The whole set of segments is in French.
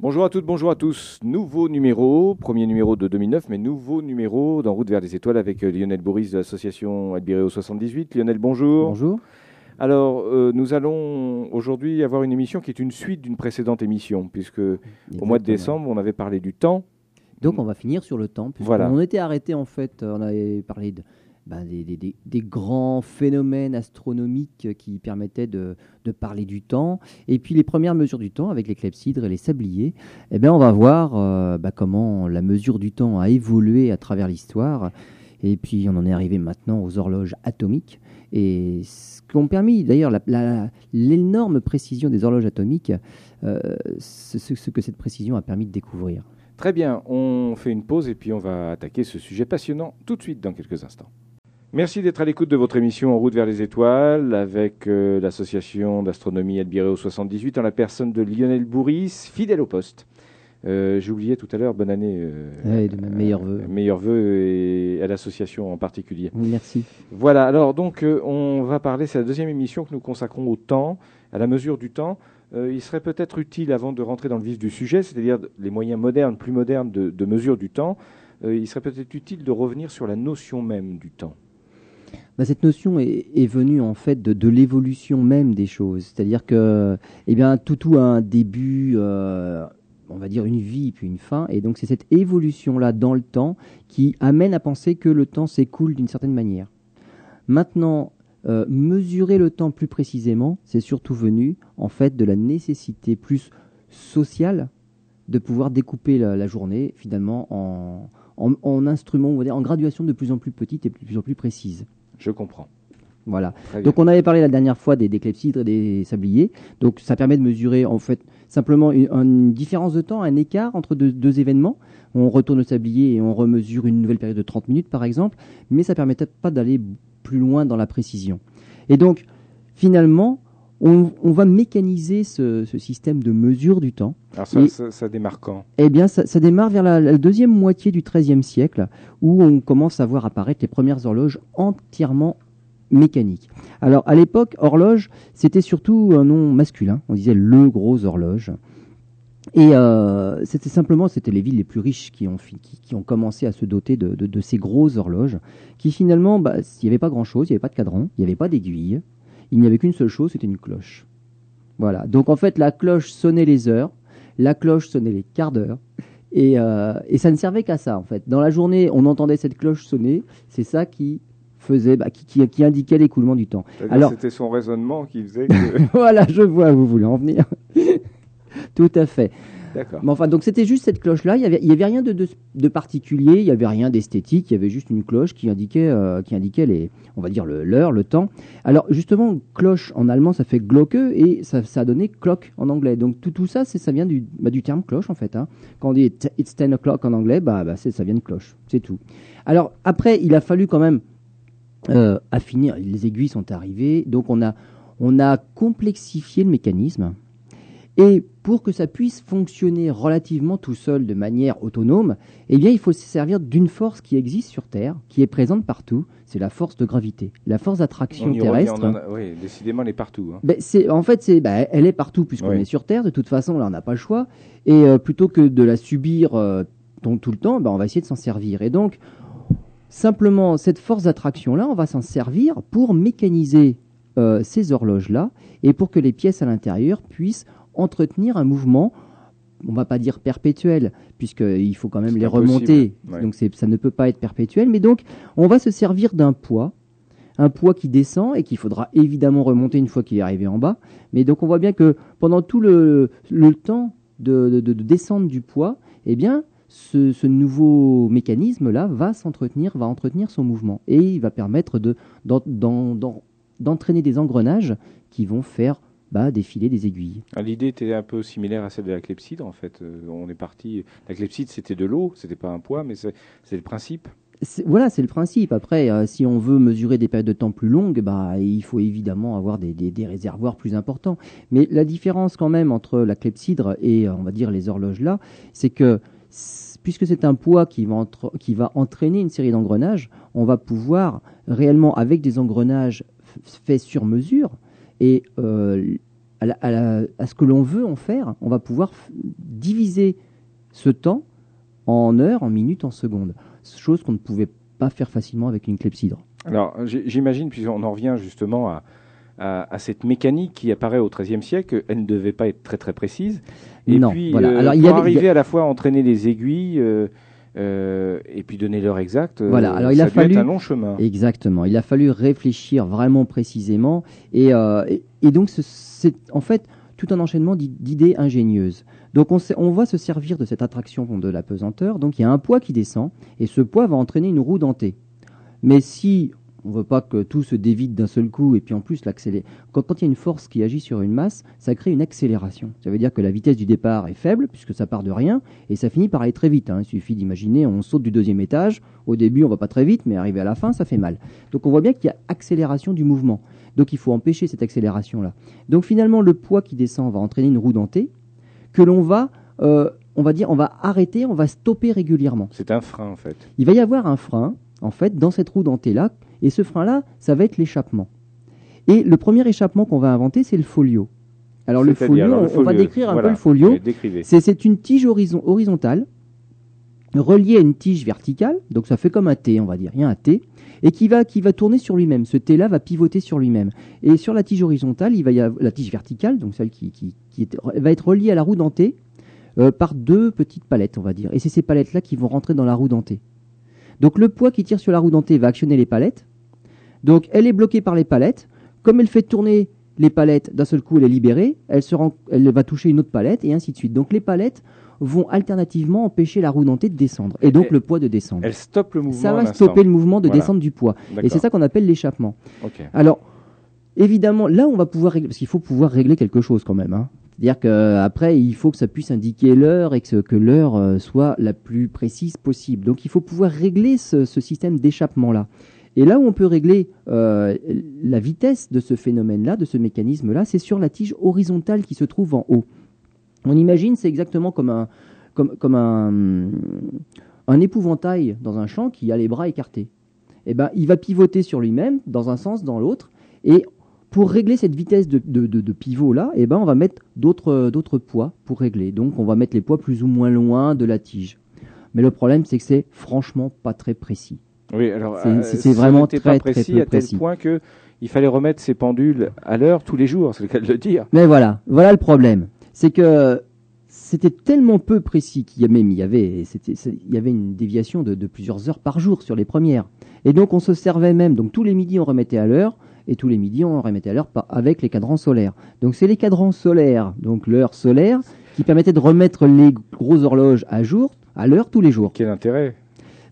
Bonjour à toutes, bonjour à tous. Nouveau numéro, premier numéro de 2009, mais nouveau numéro d'En route vers les étoiles avec euh, Lionel Bourris de l'association Albireo 78. Lionel, bonjour. Bonjour. Alors, euh, nous allons aujourd'hui avoir une émission qui est une suite d'une précédente émission, puisque au mois de décembre, on avait parlé du temps. Donc, on va finir sur le temps. Voilà. On était arrêté, en fait, on avait parlé de, ben, des, grands phénomènes astronomiques qui permettaient de, parler du temps. Et puis, les premières mesures du temps avec les clepsydres et les sabliers. Eh bien, on va voir euh, ben, comment la mesure du temps a évolué à travers l'histoire. Et puis, on en est arrivé maintenant aux horloges atomiques. Et ce qu'ont permis, d'ailleurs, l'énorme précision des horloges atomiques, euh, ce que cette précision a permis de découvrir. Très bien, on fait une pause et puis on va attaquer ce sujet passionnant tout de suite dans quelques instants. Merci d'être à l'écoute de votre émission En route vers les étoiles avec euh, l'association d'astronomie Albireo 78 en la personne de Lionel Bourris, fidèle au poste. Euh, J'oubliais tout à l'heure, bonne année. euh, Ouais, de mes meilleurs vœux. meilleurs vœux et à l'association en particulier. Merci. Voilà, alors donc euh, on va parler, c'est la deuxième émission que nous consacrons au temps, à la mesure du temps. Euh, il serait peut-être utile, avant de rentrer dans le vif du sujet, c'est-à-dire les moyens modernes, plus modernes de, de mesure du temps, euh, il serait peut-être utile de revenir sur la notion même du temps. Bah, cette notion est, venue en fait de, l'évolution même des choses. C'est-à-dire que, eh bien, tout, a un début, euh, on va dire une vie puis une fin. Et donc, c'est cette évolution-là dans le temps qui amène à penser que le temps s'écoule d'une certaine manière. Maintenant, euh, mesurer le temps plus précisément, c'est surtout venu en fait de la nécessité plus sociale de pouvoir découper la, journée finalement en, en, en instruments, en graduation de plus en plus petites et de plus en plus précises. Je comprends. Voilà. Donc on avait parlé la dernière fois des, des clepsydres et des sabliers. Donc ça permet de mesurer en fait simplement une, une différence de temps, un écart entre deux, deux événements. On retourne au sablier et on remesure une nouvelle période de 30 minutes par exemple, mais ça permettait pas d'aller plus loin dans la précision. Et donc finalement, on, on va mécaniser ce, ce système de mesure du temps. Alors ça, Et- ça, ça démarre quand? Eh bien, ça, ça démarre vers la, la deuxième moitié du XIIIe siècle, où on commence à voir apparaître les premières horloges entièrement mécaniques. Alors, à l'époque, horloge, c'était surtout un nom masculin. On disait le gros horloge. Et euh, c'était simplement, c'était les villes les plus riches qui ont, fi- qui, qui ont commencé à se doter de, de- de ces grosses horloges, qui finalement, bah, il n'y avait pas grand-chose, il n'y avait pas de cadran, il n'y avait pas d'aiguille, il n'y avait qu'une seule chose, c'était une cloche. Voilà. Donc en fait, la cloche sonnait les heures, la cloche sonnait les quarts d'heure, et, euh, et ça ne servait qu'à ça en fait. Dans la journée, on entendait cette cloche sonner, c'est ça qui faisait, bah, qui, qui, qui indiquait l'écoulement du temps. C'est-à-dire Alors- C'était son raisonnement qui faisait que... voilà, je vois où vous voulez en venir. Tout à fait. D'accord. Enfin, donc c'était juste cette cloche-là. Il y avait, y avait rien de, particulier. Il y avait rien d'esthétique. Il y avait juste une cloche qui indiquait, euh, qui indiquait les, on va dire l'heure, le, temps. Alors justement, cloche en allemand, ça fait glocke et ça, a donné clock en anglais. Donc tout, ça, c'est, ça vient du, bah, terme cloche en fait. hein. Quand on dit it's 10 o'clock en anglais, bah, bah c'est, ça vient de cloche. C'est tout. Alors après, il a fallu quand même euh, affiner. Les aiguilles sont arrivées, donc on a complexifié le mécanisme. Et pour que ça puisse fonctionner relativement tout seul de manière autonome, eh bien, il faut se servir d'une force qui existe sur Terre, qui est présente partout. C'est la force de gravité, la force d'attraction terrestre. en oui, décidément, elle est partout. hein. Ben, c'est, en fait, c'est, ben, elle est partout puisqu'on Oui. est sur Terre. De toute façon, là, on n'a pas le choix. Et euh, plutôt que de la subir euh, tout le temps, ben, on va essayer de s'en servir. Et donc, simplement, cette force d'attraction-là, on va s'en servir pour mécaniser euh, ces horloges-là et pour que les pièces à l'intérieur puissent entretenir un mouvement. On va pas dire perpétuel, puisqu'il faut quand même les impossible. remonter. Ouais. Donc ça ne peut pas être perpétuel. Mais donc, on va se servir d'un poids un poids qui descend et qu'il faudra évidemment remonter une fois qu'il est arrivé en bas. Mais donc on voit bien que pendant tout le, le temps de, de, de- de descente du poids, eh bien, ce, ce nouveau mécanisme-là va s'entretenir, va entretenir son mouvement et il va permettre de, d'en- d'en- d'en- d'entraîner des engrenages qui vont faire bah, défiler des aiguilles. Ah, L'idée était un peu similaire à celle de la clepsydre, en fait. Euh, on est parti. La clepsydre, c'était de l'eau, c'était pas un poids, mais c'est le principe. Voilà, c'est le principe. Après, euh, si on veut mesurer des périodes de temps plus longues, bah, il faut évidemment avoir des, des- des réservoirs plus importants. Mais la différence quand même entre la clepsydre et, euh, on va dire, les horloges là, c'est que puisque c'est un poids qui va, entre- qui va entraîner une série d'engrenages, on va pouvoir réellement, avec des engrenages faits sur mesure, et euh, à, la- à la- à ce que l'on veut en faire, on va pouvoir diviser ce temps en heures, en minutes, en secondes. Chose qu'on ne pouvait pas faire facilement avec une clepsydre. Alors, j'imagine, puisqu'on en revient justement à, à- à cette mécanique qui apparaît au XIIIe siècle, elle ne devait pas être très très précise. Et Non, puis, voilà. euh, Alors, il y pour avait- arriver à la fois à entraîner les aiguilles euh, euh, et puis donner l'heure exacte, euh, Voilà. Alors, il a fallu- un long chemin. Exactement. Il a fallu réfléchir vraiment précisément. Et, euh, et, et donc, ce- c'est en fait tout un enchaînement d'i- d'idées ingénieuses. Donc, on, on va se servir de cette attraction de la pesanteur. Donc, il y a un poids qui descend et ce poids va entraîner une roue dentée. Mais si on veut pas que tout se dévide d'un seul coup et puis en plus. Quand, quand il y a une force qui agit sur une masse, ça crée une accélération. Ça veut dire que la vitesse du départ est faible puisque ça part de rien et ça finit par aller très vite. hein. Il suffit d'imaginer, on saute du deuxième étage. Au début, on va pas très vite, mais arrivé à la fin, ça fait mal. Donc on voit bien qu'il y a accélération du mouvement. Donc il faut empêcher cette accélération-là. Donc finalement, le poids qui descend va entraîner une roue dentée que l'on va, euh, on va dire, on va arrêter, on va stopper régulièrement. C'est un frein en fait. Il va y avoir un frein, en fait, dans cette roue dentée-là, et ce frein-là, ça va être l'échappement. Et le premier échappement qu'on va inventer, c'est le folio. Alors le folio, alors, le on- on va décrire un voilà. peu le folio. C'est c'est une tige horizon- horizontale reliée à une tige verticale, donc ça fait comme un T, on va dire, il y a un T, et qui va, qui va tourner sur lui-même. Ce T-là va pivoter sur lui-même. Et sur la tige horizontale, il va y avoir la tige verticale, donc celle qui, qui, qui est- va être reliée à la roue dentée euh, par deux petites palettes, on va dire. Et c'est ces palettes-là qui vont rentrer dans la roue dentée. Donc le poids qui tire sur la roue dentée va actionner les palettes. Donc elle est bloquée par les palettes. Comme elle fait tourner les palettes, d'un seul coup elle est libérée, elle, se rend- elle va toucher une autre palette et ainsi de suite. Donc les palettes vont alternativement empêcher la roue dentée de descendre et donc Et- le poids de descendre. Elle stoppe le mouvement. Ça va stopper le mouvement de Voilà. descente du poids. Et c'est ça qu'on appelle l'échappement. Alors, évidemment, là, on va pouvoir régler, parce qu'il faut pouvoir régler quelque chose quand même. hein. C'est-à-dire qu'après, il faut que ça puisse indiquer l'heure et que, l'heure euh, soit la plus précise possible. Donc, il faut pouvoir régler ce, ce système d'échappement-là. Et là où on peut régler euh, la vitesse de ce phénomène-là, de ce mécanisme-là, c'est sur la tige horizontale qui se trouve en haut. On imagine, c'est exactement comme un, comme, comme un, épouvantail dans un champ qui a les bras écartés. Eh ben, il va pivoter sur lui-même, dans un sens, dans l'autre, et pour régler cette vitesse de, pivot là, eh ben, on va mettre d'autres d'autres poids pour régler. Donc on va mettre les poids plus ou moins loin de la tige. Mais le problème, c'est que c'est franchement pas très précis. Oui, alors C'est- euh, ça vraiment très, pas très précis peu à tel précis. point que il fallait remettre ces pendules à l'heure tous les jours, c'est le cas de le dire. Mais voilà, voilà le problème. C'est que c'était tellement peu précis qu'il y a même il y avait c'était c'est- il y avait une déviation de, de plusieurs heures par jour sur les premières. Et donc on se servait même donc tous les midis on remettait à l'heure et tous les midis on remettait à l'heure avec les cadrans solaires. Donc c'est les cadrans solaires, donc l'heure solaire qui permettait de remettre les grosses horloges à jour à l'heure tous les jours. Quel intérêt?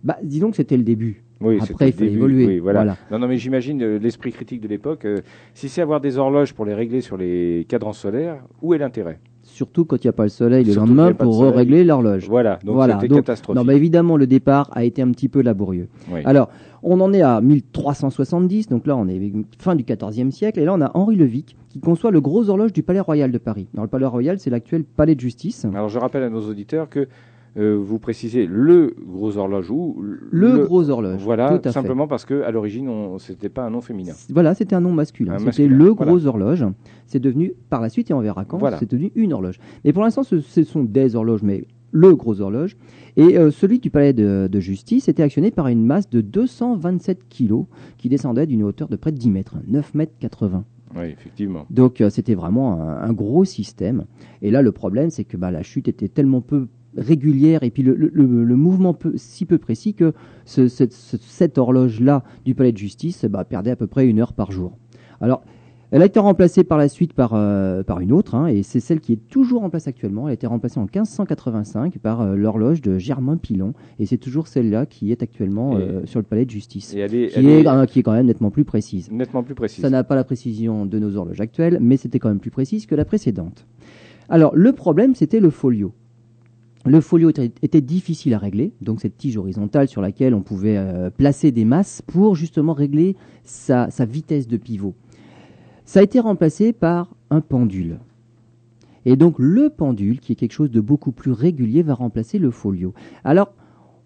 Bah disons que c'était le début. Oui, Après, il fallait évoluer. oui, voilà. Voilà. Non, non, mais j'imagine euh, l'esprit critique de l'époque. euh, si c'est avoir des horloges pour les régler sur les cadrans solaires, où est l'intérêt? Surtout quand il n'y a pas le soleil le Surtout lendemain pour régler l'horloge. Voilà, donc Voilà, c'était catastrophique. Non, mais évidemment, le départ a été un petit peu laborieux. Oui. Alors, on en est à 1370, donc là, on est fin du XIVe siècle, et là, on a Henri Levic qui conçoit le gros horloge du Palais Royal de Paris. Alors, le Palais Royal, c'est l'actuel Palais de Justice. Alors je rappelle à nos auditeurs que euh, vous précisez le gros horloge ou Le, gros horloge. Voilà, tout à fait. simplement parce que à l'origine, c'était pas un nom féminin. Voilà, c'était un nom masculin. C'était le voilà. gros horloge. C'est devenu, par la suite, et on verra quand, Voilà. c'est devenu une horloge. Mais pour l'instant, ce, ce sont des horloges, mais le gros horloge. Et euh, celui du palais de, de justice était actionné par une masse de 227 kilos qui descendait d'une hauteur de près de 10 mètres, 9 mètres 80. Oui, effectivement. Donc euh, c'était vraiment un, un gros système. Et là, le problème, c'est que bah, la chute était tellement peu régulière et puis le, le- le- le mouvement peu- si peu précis que ce- cette, ce- cette horloge-là du palais de justice bah, perdait à peu près une heure par jour. Alors, elle a été remplacée par la suite par, euh, par une autre, hein, et c'est celle qui est toujours en place actuellement. Elle a été remplacée en 1585 par euh, l'horloge de Germain Pilon, et c'est toujours celle-là qui est actuellement euh, sur le palais de justice, Et elle est, qui elle est, est qui est quand même nettement plus précise. nettement plus précise. Ça n'a pas la précision de nos horloges actuelles, mais c'était quand même plus précise que la précédente. Alors, le problème, c'était le folio. Le folio était, difficile à régler, donc cette tige horizontale sur laquelle on pouvait euh, placer des masses pour justement régler sa, vitesse de pivot. Ça a été remplacé par un pendule. Et donc le pendule, qui est quelque chose de beaucoup plus régulier, va remplacer le folio. Alors,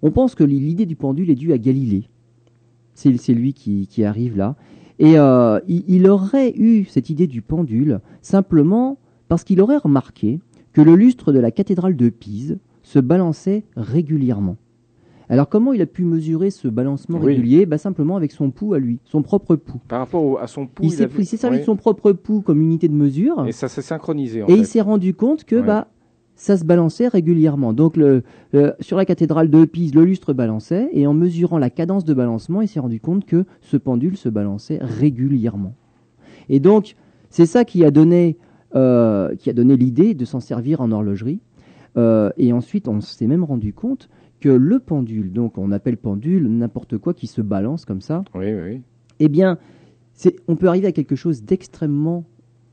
on pense que l'idée du pendule est due à Galilée. C'est lui qui, arrive là. Et euh, il aurait eu cette idée du pendule simplement parce qu'il aurait remarqué que le lustre de la cathédrale de Pise se balançait régulièrement. Alors comment il a pu mesurer ce balancement Oui. régulier? Bah, Simplement avec son pouls à lui, son propre pouls. Par rapport au- à son pouls, Il s'est vu- servi oui. de son propre pouls comme unité de mesure Et ça s'est synchronisé en et il s'est rendu compte que bah, ça se balançait régulièrement. Donc le, le- sur la cathédrale de Pise, le lustre balançait et en mesurant la cadence de balancement, il s'est rendu compte que ce pendule se balançait régulièrement. Et donc c'est ça qui a donné, euh, qui a donné l'idée de s'en servir en horlogerie. Euh, et ensuite, on s'est même rendu compte que le pendule, donc on appelle pendule n'importe quoi qui se balance comme ça, Oui, oui, eh bien, on peut arriver à quelque chose d'extrêmement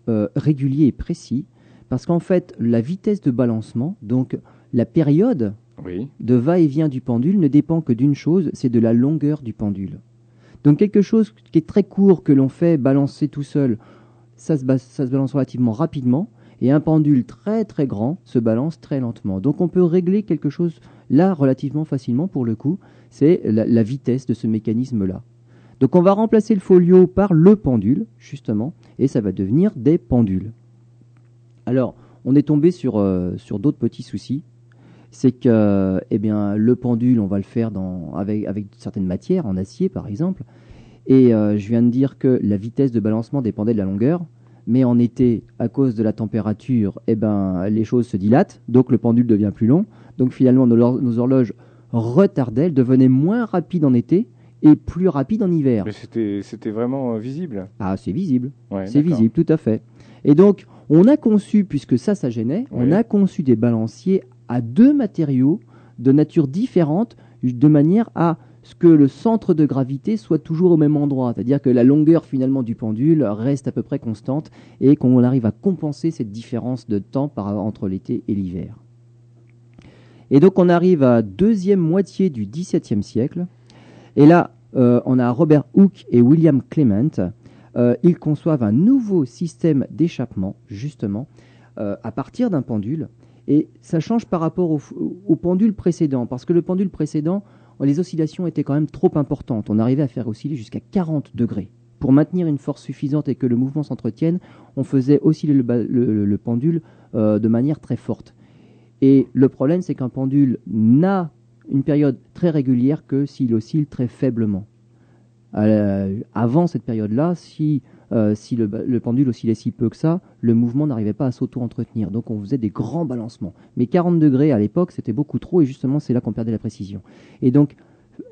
euh, régulier et précis, parce qu'en fait, la vitesse de balancement, donc la période Oui, de va-et-vient du pendule, ne dépend que d'une chose, c'est de la longueur du pendule. Donc quelque chose qui est très court, que l'on fait balancer tout seul, ça se, ba- ça se balance relativement rapidement, et un pendule très très grand se balance très lentement. Donc on peut régler quelque chose là relativement facilement pour le coup, c'est la, vitesse de ce mécanisme-là. Donc on va remplacer le folio par le pendule, justement, et ça va devenir des pendules. Alors, on est tombé sur, euh, d'autres petits soucis. C'est que eh bien, le pendule, on va le faire avec certaines matières, en acier par exemple. Et euh, je viens de dire que la vitesse de balancement dépendait de la longueur. Mais en été, à cause de la température, eh ben, les choses se dilatent, donc le pendule devient plus long. Donc finalement, nos, horloges retardaient, elles devenaient moins rapides en été et plus rapides en hiver. mais c'était vraiment euh, visible. Ah, c'est visible. Ouais, C'est visible, tout à fait. Et donc, on a conçu, puisque ça, ça gênait, on a conçu des balanciers à deux matériaux de nature différente, de manière à que le centre de gravité soit toujours au même endroit. C'est-à-dire que la longueur finalement du pendule reste à peu près constante et qu'on arrive à compenser cette différence de temps entre l'été et l'hiver. Et donc on arrive à deuxième moitié du XVIIe siècle. Et là, euh, on a Robert Hooke et William Clement. Euh, ils conçoivent un nouveau système d'échappement, justement, euh, à partir d'un pendule. Et ça change par rapport au pendule précédent, parce que le pendule précédent, les oscillations étaient quand même trop importantes. On arrivait à faire osciller jusqu'à 40 degrés. Pour maintenir une force suffisante et que le mouvement s'entretienne, on faisait osciller le pendule euh, de manière très forte. Et le problème, c'est qu'un pendule n'a une période très régulière que s'il oscille très faiblement. Euh, avant cette période-là, si, euh, si le, pendule oscillait si peu que ça, le mouvement n'arrivait pas à s'auto-entretenir. Donc on faisait des grands balancements. Mais 40 degrés à l'époque, c'était beaucoup trop, et justement, c'est là qu'on perdait la précision. Et donc,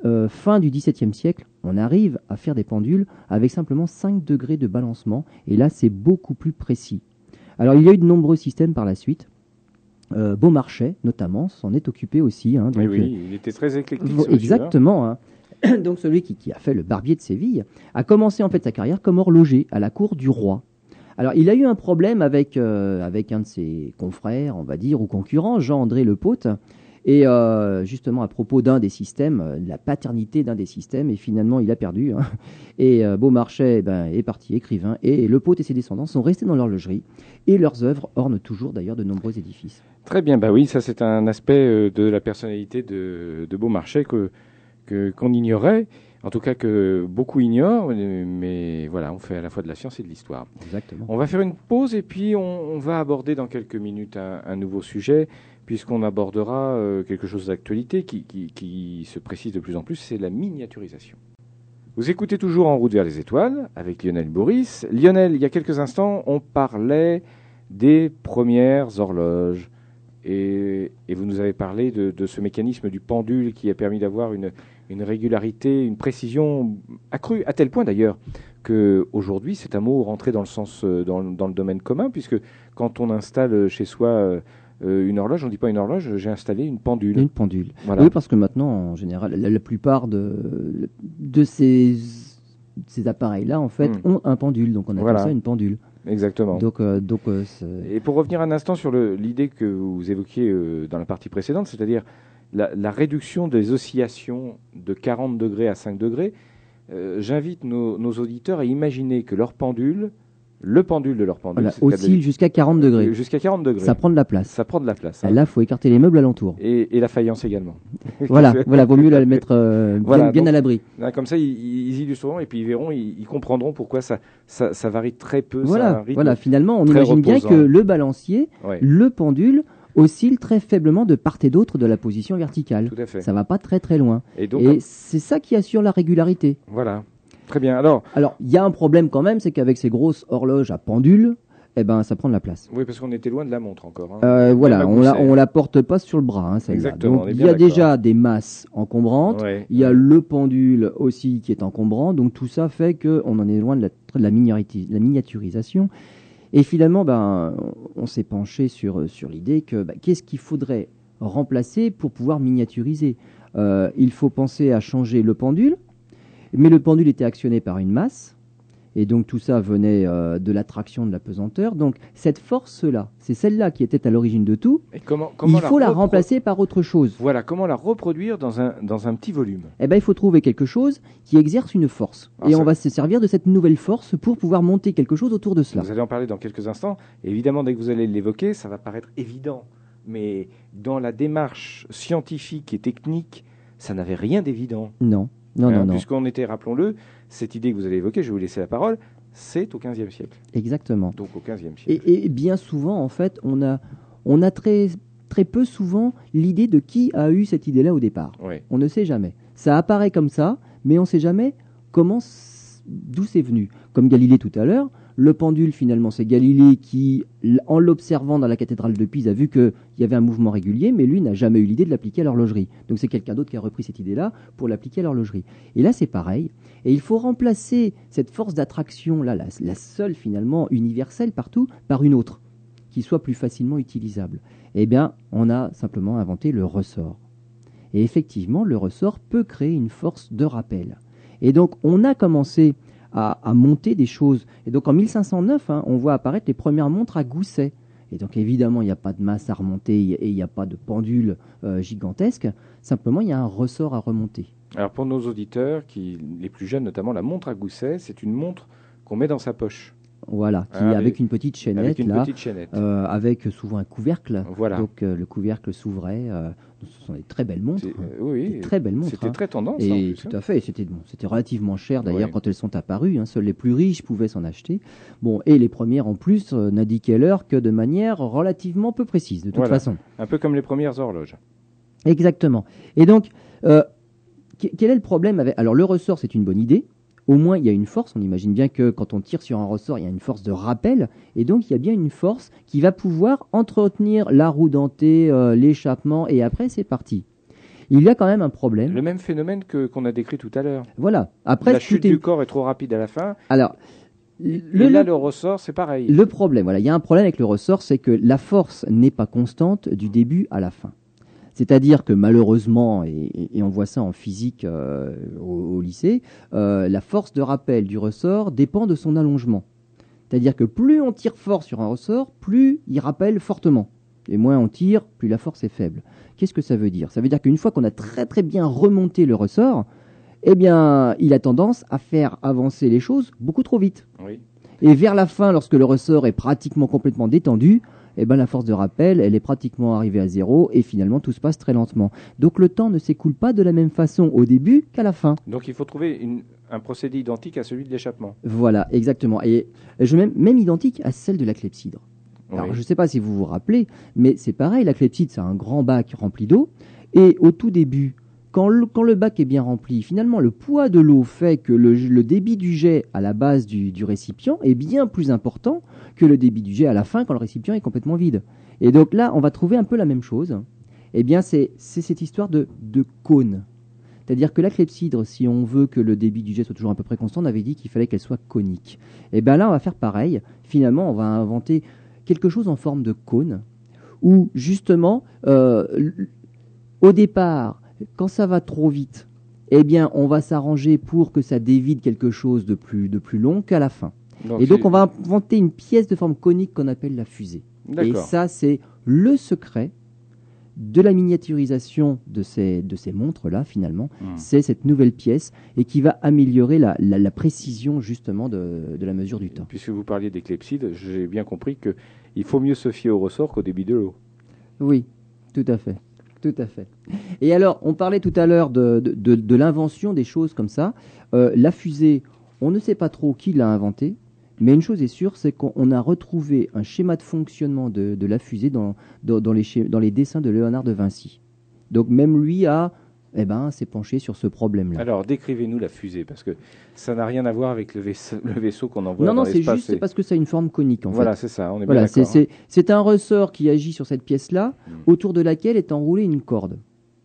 euh, fin du XVIIe siècle, on arrive à faire des pendules avec simplement 5 degrés de balancement, et là, c'est beaucoup plus précis. Alors, il y a eu de nombreux systèmes par la suite. Euh, Beaumarchais, notamment, s'en est occupé aussi. hein, Oui, donc, oui, il était très éclectique. Monsieur-là. Exactement. hein. Donc celui qui, a fait le barbier de Séville a commencé en fait sa carrière comme horloger à la cour du roi. Alors il a eu un problème avec, euh, avec un de ses confrères, on va dire, ou concurrents, Jean-André Lepaute, et euh, justement à propos d'un des systèmes, euh, la paternité d'un des systèmes, et finalement il a perdu. hein. Et Beaumarchais eh ben, est parti écrivain, et Lepaute et ses descendants sont restés dans l'horlogerie, et leurs œuvres ornent toujours d'ailleurs de nombreux édifices. Très bien, bah oui, ça c'est un aspect de la personnalité de, de Beaumarchais que que- qu'on ignorait, en tout cas que beaucoup ignorent, mais voilà, on fait à la fois de la science et de l'histoire. Exactement. On va faire une pause et puis on, on va aborder dans quelques minutes un, un nouveau sujet, puisqu'on abordera euh, quelque chose d'actualité qui, qui- qui se précise de plus en plus, c'est la miniaturisation. Vous écoutez toujours En route vers les étoiles avec Lionel Boris. Lionel, il y a quelques instants, on parlait des premières horloges. Et, et vous nous avez parlé de, de ce mécanisme du pendule qui a permis d'avoir une, une régularité, une précision accrue, à tel point d'ailleurs que aujourd'hui c'est un mot rentré dans le sens euh, dans, dans le domaine commun, puisque quand on installe chez soi euh, euh, une horloge, on ne dit pas une horloge, j'ai installé une pendule. Une pendule. Voilà. Oui, parce que maintenant, en général, la, la plupart de, de ces, ces appareils-là, en fait, Hmm. ont un pendule. Donc, on appelle Voilà. ça une pendule. Exactement. Donc, euh, donc euh, Et pour revenir un instant sur l'idée que vous évoquiez euh, dans la partie précédente, c'est-à-dire la, la réduction des oscillations de 40 degrés à 5 degrés, euh, j'invite nos, nos auditeurs à imaginer que leur pendule le pendule de leur pendule Voilà, oscille le jusqu'à 40 dire. degrés. Jusqu'à 40 degrés. Ça prend de la place. Ça prend de la place. hein. Là, il faut écarter les meubles alentour. Et, et la faïence également. Voilà, voilà, vaut mieux la mettre euh, bien, Voilà, bien donc- à l'abri. Comme ça, ils, ils illustreront et puis ils verront, ils, ils comprendront pourquoi ça, ça, ça varie très peu. Voilà, voilà. Finalement, on imagine bien que le balancier, Ouais, le pendule, oscille très faiblement de part et d'autre de la position verticale. tout à fait. Ça va pas très très loin. Et donc, Et c'est ça qui assure la régularité. voilà. Très bien. Alors, Alors, il y a un problème quand même, c'est qu'avec ces grosses horloges à pendule, eh ben, ça prend de la place. oui, parce qu'on était loin de la montre encore. hein. Euh, voilà, on la, on la porte pas sur le bras, hein. Exactement, Donc, il y a déjà des masses encombrantes. Ouais. Il y a le pendule aussi qui est encombrant, donc tout ça fait qu'on en est loin de la, de la miniaturisation. Et finalement, ben, on s'est penché sur, l'idée que ben, qu'est-ce qu'il faudrait remplacer pour pouvoir miniaturiser? Euh, Il faut penser à changer le pendule, mais le pendule était actionné par une masse, et donc tout ça venait euh, de l'attraction de la pesanteur. Donc cette force-là, c'est celle-là qui était à l'origine de tout. Et comment, comment Il faut la remplacer par autre chose. Voilà, comment la reproduire dans un, dans un petit volume? eh ben, il faut trouver quelque chose qui exerce une force. Alors et ça- on va se servir de cette nouvelle force pour pouvoir monter quelque chose autour de cela. Vous allez en parler dans quelques instants. Et évidemment, dès que vous allez l'évoquer, ça va paraître évident. Mais dans la démarche scientifique et technique, ça n'avait rien d'évident. Non, non, Hein, non, non. Puisqu'on était, rappelons-le, cette idée que vous allez évoquer, je vais vous laisser la parole, c'est au XVe siècle. Exactement. Donc au XVe siècle. Et, et bien souvent, en fait, on a, on a très, très peu souvent l'idée de qui a eu cette idée-là au départ. Ouais. On ne sait jamais. Ça apparaît comme ça, mais on ne sait jamais comment, d'où c'est venu. Comme Galilée tout à l'heure, le pendule finalement, c'est Galilée qui, en l'observant dans la cathédrale de Pise, a vu qu'il y avait un mouvement régulier, mais lui n'a jamais eu l'idée de l'appliquer à l'horlogerie. Donc c'est quelqu'un d'autre qui a repris cette idée-là pour l'appliquer à l'horlogerie. Et là, c'est pareil. Et il faut remplacer cette force d'attraction, là, la, la seule finalement universelle partout, par une autre, qui soit plus facilement utilisable. Eh bien, on a simplement inventé le ressort. Et effectivement, le ressort peut créer une force de rappel. Et donc, on a commencé à, monter des choses. Et donc, en 1509, hein, on voit apparaître les premières montres à gousset. Et donc, évidemment, il n'y a pas de masse à remonter et il n'y a pas de pendule euh, gigantesque. Simplement, il y a un ressort à remonter. Alors pour nos auditeurs, qui, les plus jeunes notamment, la montre à gousset, c'est une montre qu'on met dans sa poche, Voilà, qui Ah, avec avec- une petite chaînette, avec une là, petite chaînette. euh, avec souvent un couvercle. Voilà. Donc, euh, le couvercle s'ouvrait. euh, ce sont des très belles montres. Hein. oui, Des très belles montres. c'était hein. très tendance. hein, en Et plus, tout hein. à fait, c'était bon, c'était relativement cher d'ailleurs quand elles sont apparues. hein, seuls les plus riches pouvaient s'en acheter. Bon, et les premières en plus n'indiquaient l'heure que de manière relativement peu précise, de toute Voilà. façon. Un peu comme les premières horloges. Exactement. Et donc, que- quel est le problème avec Alors, le ressort, c'est une bonne idée. Au moins, il y a une force. On imagine bien que quand on tire sur un ressort, il y a une force de rappel. Et donc, il y a bien une force qui va pouvoir entretenir la roue dentée, euh, l'échappement, et après, c'est parti. Il y a quand même un problème. Le même phénomène que qu'on a décrit tout à l'heure. Voilà. Après, la chute est- du corps est trop rapide à la fin. Alors, Le, là, le ressort, c'est pareil. le problème, voilà, il y a un problème avec le ressort, c'est que la force n'est pas constante du début à la fin. C'est-à-dire que malheureusement, et, on voit ça en physique euh, au, au lycée, euh, la force de rappel du ressort dépend de son allongement. C'est-à-dire que plus on tire fort sur un ressort, plus il rappelle fortement. Et moins on tire, plus la force est faible. Qu'est-ce que ça veut dire? Ça veut dire qu'une fois qu'on a très très bien remonté le ressort, eh bien, il a tendance à faire avancer les choses beaucoup trop vite. Oui. Et vers la fin, lorsque le ressort est pratiquement complètement détendu, eh ben, la force de rappel, elle est pratiquement arrivée à zéro et finalement tout se passe très lentement. Donc le temps ne s'écoule pas de la même façon au début qu'à la fin. Donc il faut trouver une- un procédé identique à celui de l'échappement. Voilà, exactement. Et je même, même identique à celle de la clepsydre. Alors je ne sais pas si vous vous rappelez, mais c'est pareil, la clepsydre c'est un grand bac rempli d'eau et au tout début, quand le, bac est bien rempli, finalement le poids de l'eau fait que le, débit du jet à la base du, récipient est bien plus important que le débit du jet à la fin quand le récipient est complètement vide. Et donc là, on va trouver un peu la même chose. Eh bien, c'est cette histoire de, cône. C'est-à-dire que la clepsydre, si on veut que le débit du jet soit toujours à peu près constant, on avait dit qu'il fallait qu'elle soit conique. Et bien là, on va faire pareil. Finalement, on va inventer quelque chose en forme de cône, où justement, euh, au départ, quand ça va trop vite, eh bien, on va s'arranger pour que ça dévide quelque chose de plus, de plus long qu'à la fin. Et donc, on va inventer une pièce de forme conique qu'on appelle la fusée. Et ça, c'est le secret de la miniaturisation de ces, de ces montres-là, finalement, Hmm. c'est cette nouvelle pièce et qui va améliorer la, la- la précision, justement, de, de la mesure du temps. Puisque vous parliez des j'ai bien compris qu'il faut mieux se fier au ressort qu'au débit de l'eau. Oui, tout à fait. Tout à fait. Et alors, on parlait tout à l'heure de, de, l'invention des choses comme ça. Euh, la fusée, on ne sait pas trop qui l'a inventée, mais une chose est sûre, c'est qu'on a retrouvé un schéma de fonctionnement de, la fusée dans, dans, les, dans les dessins de Léonard de Vinci. Donc même lui a, eh ben, s'est penché sur ce problème-là. Alors, décrivez-nous la fusée, parce que ça n'a rien à voir avec le vaisseau, le vaisseau qu'on envoie Non, dans non, c'est juste parce que ça a une forme conique en fait. Voilà, c'est ça, on est Voilà, bien c'est- d'accord. c'est c'est un ressort qui agit sur cette pièce-là, Mm. autour de laquelle est enroulée une corde.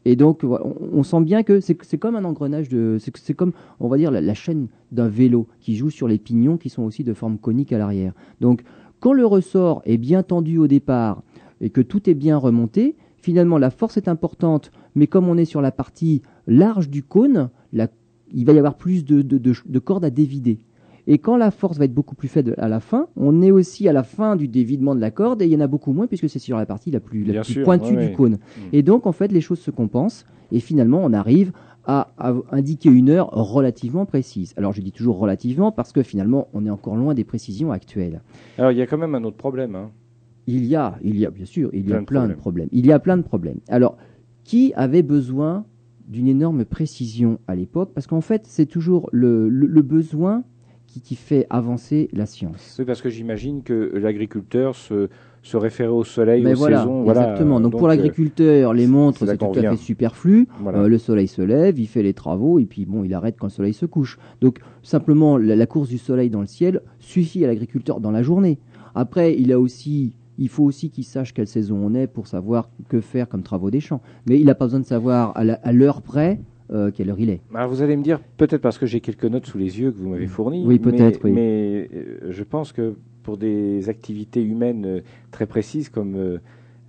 Et donc, voilà, on, on sent bien que c'est comme un engrenage de. C'est c'est comme, on va dire, la, la chaîne d'un vélo qui joue sur les pignons qui sont aussi de forme conique à l'arrière. Donc, quand le ressort est bien tendu au départ et que tout est bien remonté, finalement, la force est importante, mais comme on est sur la partie large du cône, la- il va y avoir plus de, de, de- de cordes à dévider. Et quand la force va être beaucoup plus faible à la fin, on est aussi à la fin du dévidement de la corde et il y en a beaucoup moins puisque c'est sur la partie la plus, la Bien plus sûr, pointue ouais, du cône. Mm. Et donc, en fait, les choses se compensent et finalement, on arrive à, à indiquer une heure relativement précise. Alors, je dis toujours relativement parce que finalement, on est encore loin des précisions actuelles. Alors, il y a quand même un autre problème. hein. Il y a, il y a bien sûr, il y Plein a de plein de problèmes. Il y a plein de problèmes. Alors, qui avait besoin d'une énorme précision à l'époque Parce qu'en fait, c'est toujours le, le- le besoin qui, qui fait avancer la science. Oui, parce que j'imagine que l'agriculteur se, se référait au soleil, Mais aux voilà, saisons. Voilà. exactement. Donc, pour euh, l'agriculteur, les montres, c'est tout à fait superflu. voilà. Euh, le soleil se lève, il fait les travaux et puis bon, il arrête quand le soleil se couche. Donc simplement la, la course du soleil dans le ciel suffit à l'agriculteur dans la journée. Après, il a aussi il faut aussi qu'il sache quelle saison on est pour savoir que faire comme travaux des champs. Mais il n'a pas besoin de savoir à l'heure près euh, quelle heure il est. Alors vous allez me dire, peut-être parce que j'ai quelques notes sous les yeux que vous m'avez fournies. Oui, peut-être, mais, oui. Mais euh, je pense que pour des activités humaines euh, très précises comme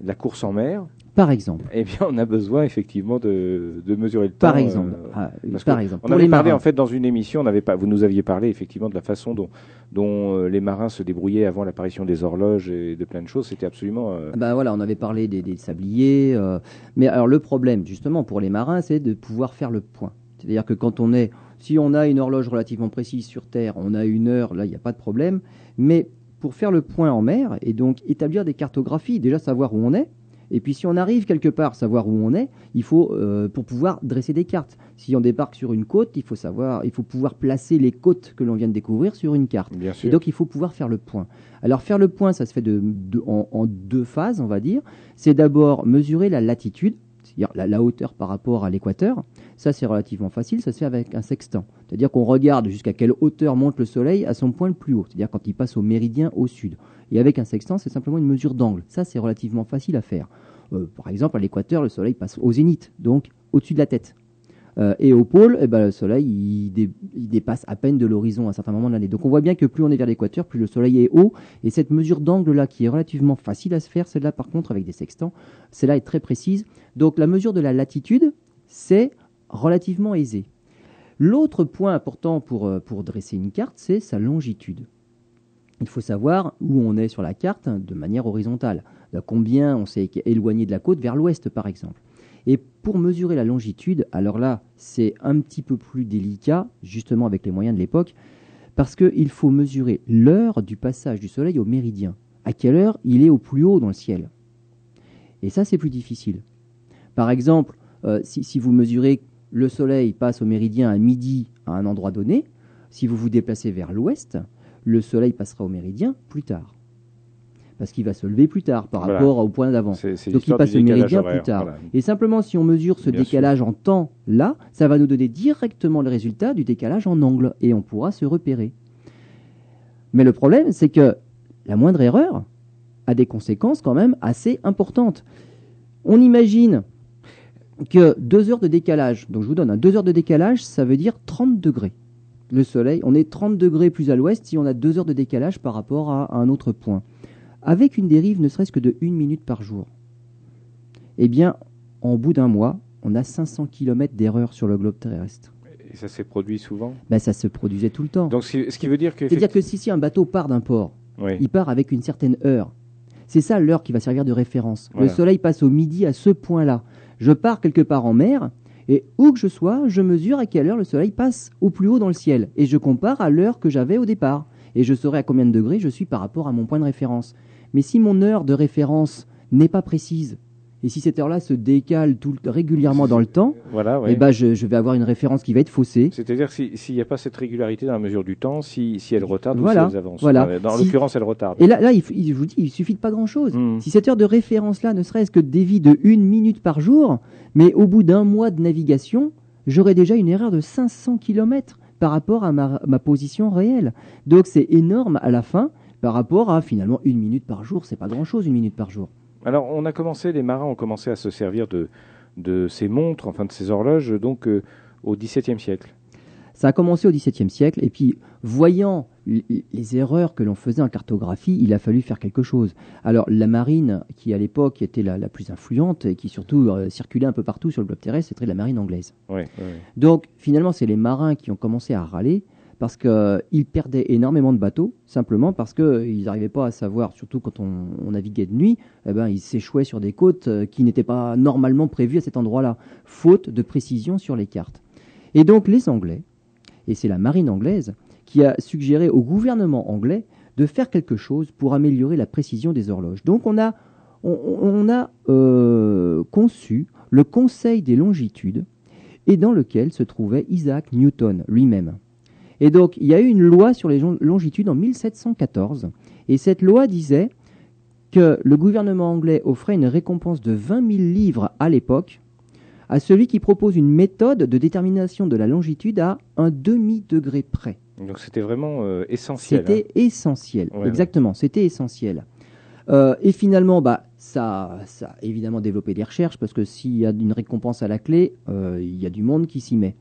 la course en mer, Par exemple. eh bien, on a besoin effectivement de, de mesurer le Par temps. exemple. euh, Ah, parce par que exemple. On Pour avait les parlé marins. en fait dans une émission, on avait pas, vous nous aviez parlé effectivement de la façon dont, dont euh, les marins se débrouillaient avant l'apparition des horloges et de plein de choses. C'était absolument. euh, Ben voilà, on avait parlé des, des sabliers. mais alors le problème, justement, pour les marins, c'est de pouvoir faire le point. C'est-à-dire que quand on est, si on a une horloge relativement précise sur Terre, on a une heure, là, il n'y a pas de problème. Mais pour faire le point en mer et donc établir des cartographies, déjà savoir où on est. Et puis si on arrive quelque part, savoir où on est, il faut euh, pour pouvoir dresser des cartes. Si on débarque sur une côte, il faut savoir, il faut pouvoir placer les côtes que l'on vient de découvrir sur une carte. bien Et donc, il faut pouvoir faire le point. Alors, faire le point, ça se fait de, de- en, en deux phases, on va dire. C'est d'abord mesurer la latitude, c'est-à-dire la, la hauteur par rapport à l'équateur. Ça, c'est relativement facile, ça se fait avec un sextant. C'est-à-dire qu'on regarde jusqu'à quelle hauteur monte le soleil à son point le plus haut, c'est-à-dire quand il passe au méridien au sud. Et avec un sextant, c'est simplement une mesure d'angle. Ça, c'est relativement facile à faire. Euh, par exemple, à l'équateur, le soleil passe au zénith, donc au-dessus de la tête. Euh, et au pôle, eh ben, le soleil il, dé- il dépasse à peine de l'horizon à un certain moment de l'année. Donc on voit bien que plus on est vers l'équateur, plus le soleil est haut. Et cette mesure d'angle-là, qui est relativement facile à se faire, celle-là par contre avec des sextants, celle-là est très précise. Donc la mesure de la latitude, c'est relativement aisé. L'autre point important pour, euh, pour dresser une carte, c'est sa longitude. Il faut savoir où on est sur la carte de manière horizontale. Là, combien on s'est éloigné de la côte vers l'ouest, par exemple. Et pour mesurer la longitude, alors là, c'est un petit peu plus délicat, justement avec les moyens de l'époque, parce qu'il faut mesurer l'heure du passage du Soleil au méridien. À quelle heure il est au plus haut dans le ciel? Et ça, c'est plus difficile. Par exemple, euh, si, si vous mesurez le Soleil passe au méridien à midi à un endroit donné, si vous vous déplacez vers l'ouest, le Soleil passera au méridien plus tard. Parce qu'il va se lever plus tard par Voilà. rapport au point d'avant. Donc il passe au méridien horaire, plus tard. voilà. Et simplement, si on mesure ce Bien décalage en temps là, ça va nous donner directement le résultat du décalage en angle et on pourra se repérer. Mais le problème, c'est que la moindre erreur a des conséquences quand même assez importantes. On imagine que deux heures de décalage, donc je vous donne un deux heures de décalage, ça veut dire 30 degrés. Le soleil, on est 30 degrés plus à l'ouest si on a deux heures de décalage par rapport à un autre point. Avec une dérive ne serait-ce que de une minute par jour, eh bien, en bout d'un mois, on a 500 km d'erreur sur le globe terrestre. Et ça s'est produit souvent? Ben, ça se produisait tout le temps. Donc, ce ce qui veut dire que. C'est-à-dire que si, si un bateau part d'un port, Oui. il part avec une certaine heure. C'est ça l'heure qui va servir de référence. Voilà. Le soleil passe au midi à ce point-là. Je pars quelque part en mer, et où que je sois, je mesure à quelle heure le soleil passe au plus haut dans le ciel. Et je compare à l'heure que j'avais au départ. Et je saurai à combien de degrés je suis par rapport à mon point de référence. Mais si mon heure de référence n'est pas précise, et si cette heure-là se décale tout, régulièrement dans le temps, Voilà, ouais. eh ben je, je vais avoir une référence qui va être faussée. C'est-à-dire si- s'il n'y a pas cette régularité dans la mesure du temps, si, si elle retarde Voilà, ou si elle avance. voilà. Dans Si- l'occurrence, elle retarde. Et là, là il, f- il- je vous dis, il suffit de pas grand-chose. Hmm. Si cette heure de référence-là ne serait-ce que dévie de une minute par jour, mais au bout d'un mois de navigation, j'aurais déjà une erreur de 500 km par rapport à ma, ma position réelle. Donc c'est énorme à la fin par rapport à finalement une minute par jour. C'est pas grand-chose une minute par jour. Alors, on a commencé, les marins ont commencé à se servir de, de ces montres, enfin de ces horloges, donc euh, au XVIIe siècle. Ça a commencé au XVIIe siècle, et puis voyant les erreurs que l'on faisait en cartographie, il a fallu faire quelque chose. Alors la marine, qui à l'époque était la, la plus influente et qui surtout euh, circulait un peu partout sur le globe terrestre, c'était la marine anglaise. Ouais, ouais. Donc finalement, c'est les marins qui ont commencé à râler parce qu'ils perdaient énormément de bateaux, simplement parce qu'ils n'arrivaient pas à savoir, surtout quand on, naviguait de nuit, eh ben, ils s'échouaient sur des côtes euh, qui n'étaient pas normalement prévues à cet endroit-là, faute de précision sur les cartes. Et donc les Anglais, et c'est la marine anglaise, qui a suggéré au gouvernement anglais de faire quelque chose pour améliorer la précision des horloges. Donc on a, on, on a euh, conçu le Conseil des longitudes, et dans lequel se trouvait Isaac Newton lui-même. Et donc, il y a eu une loi sur les longitudes en 1714, et cette loi disait que le gouvernement anglais offrait une récompense de 20 000 livres à l'époque à celui qui propose une méthode de détermination de la longitude à un demi-degré près. Donc c'était vraiment euh, essentiel. C'était essentiel. Ouais, Exactement, c'était essentiel. Euh, et finalement, bah, ça, ça a évidemment développé des recherches parce que s'il y a une récompense à la clé, euh, il y a du monde qui s'y met.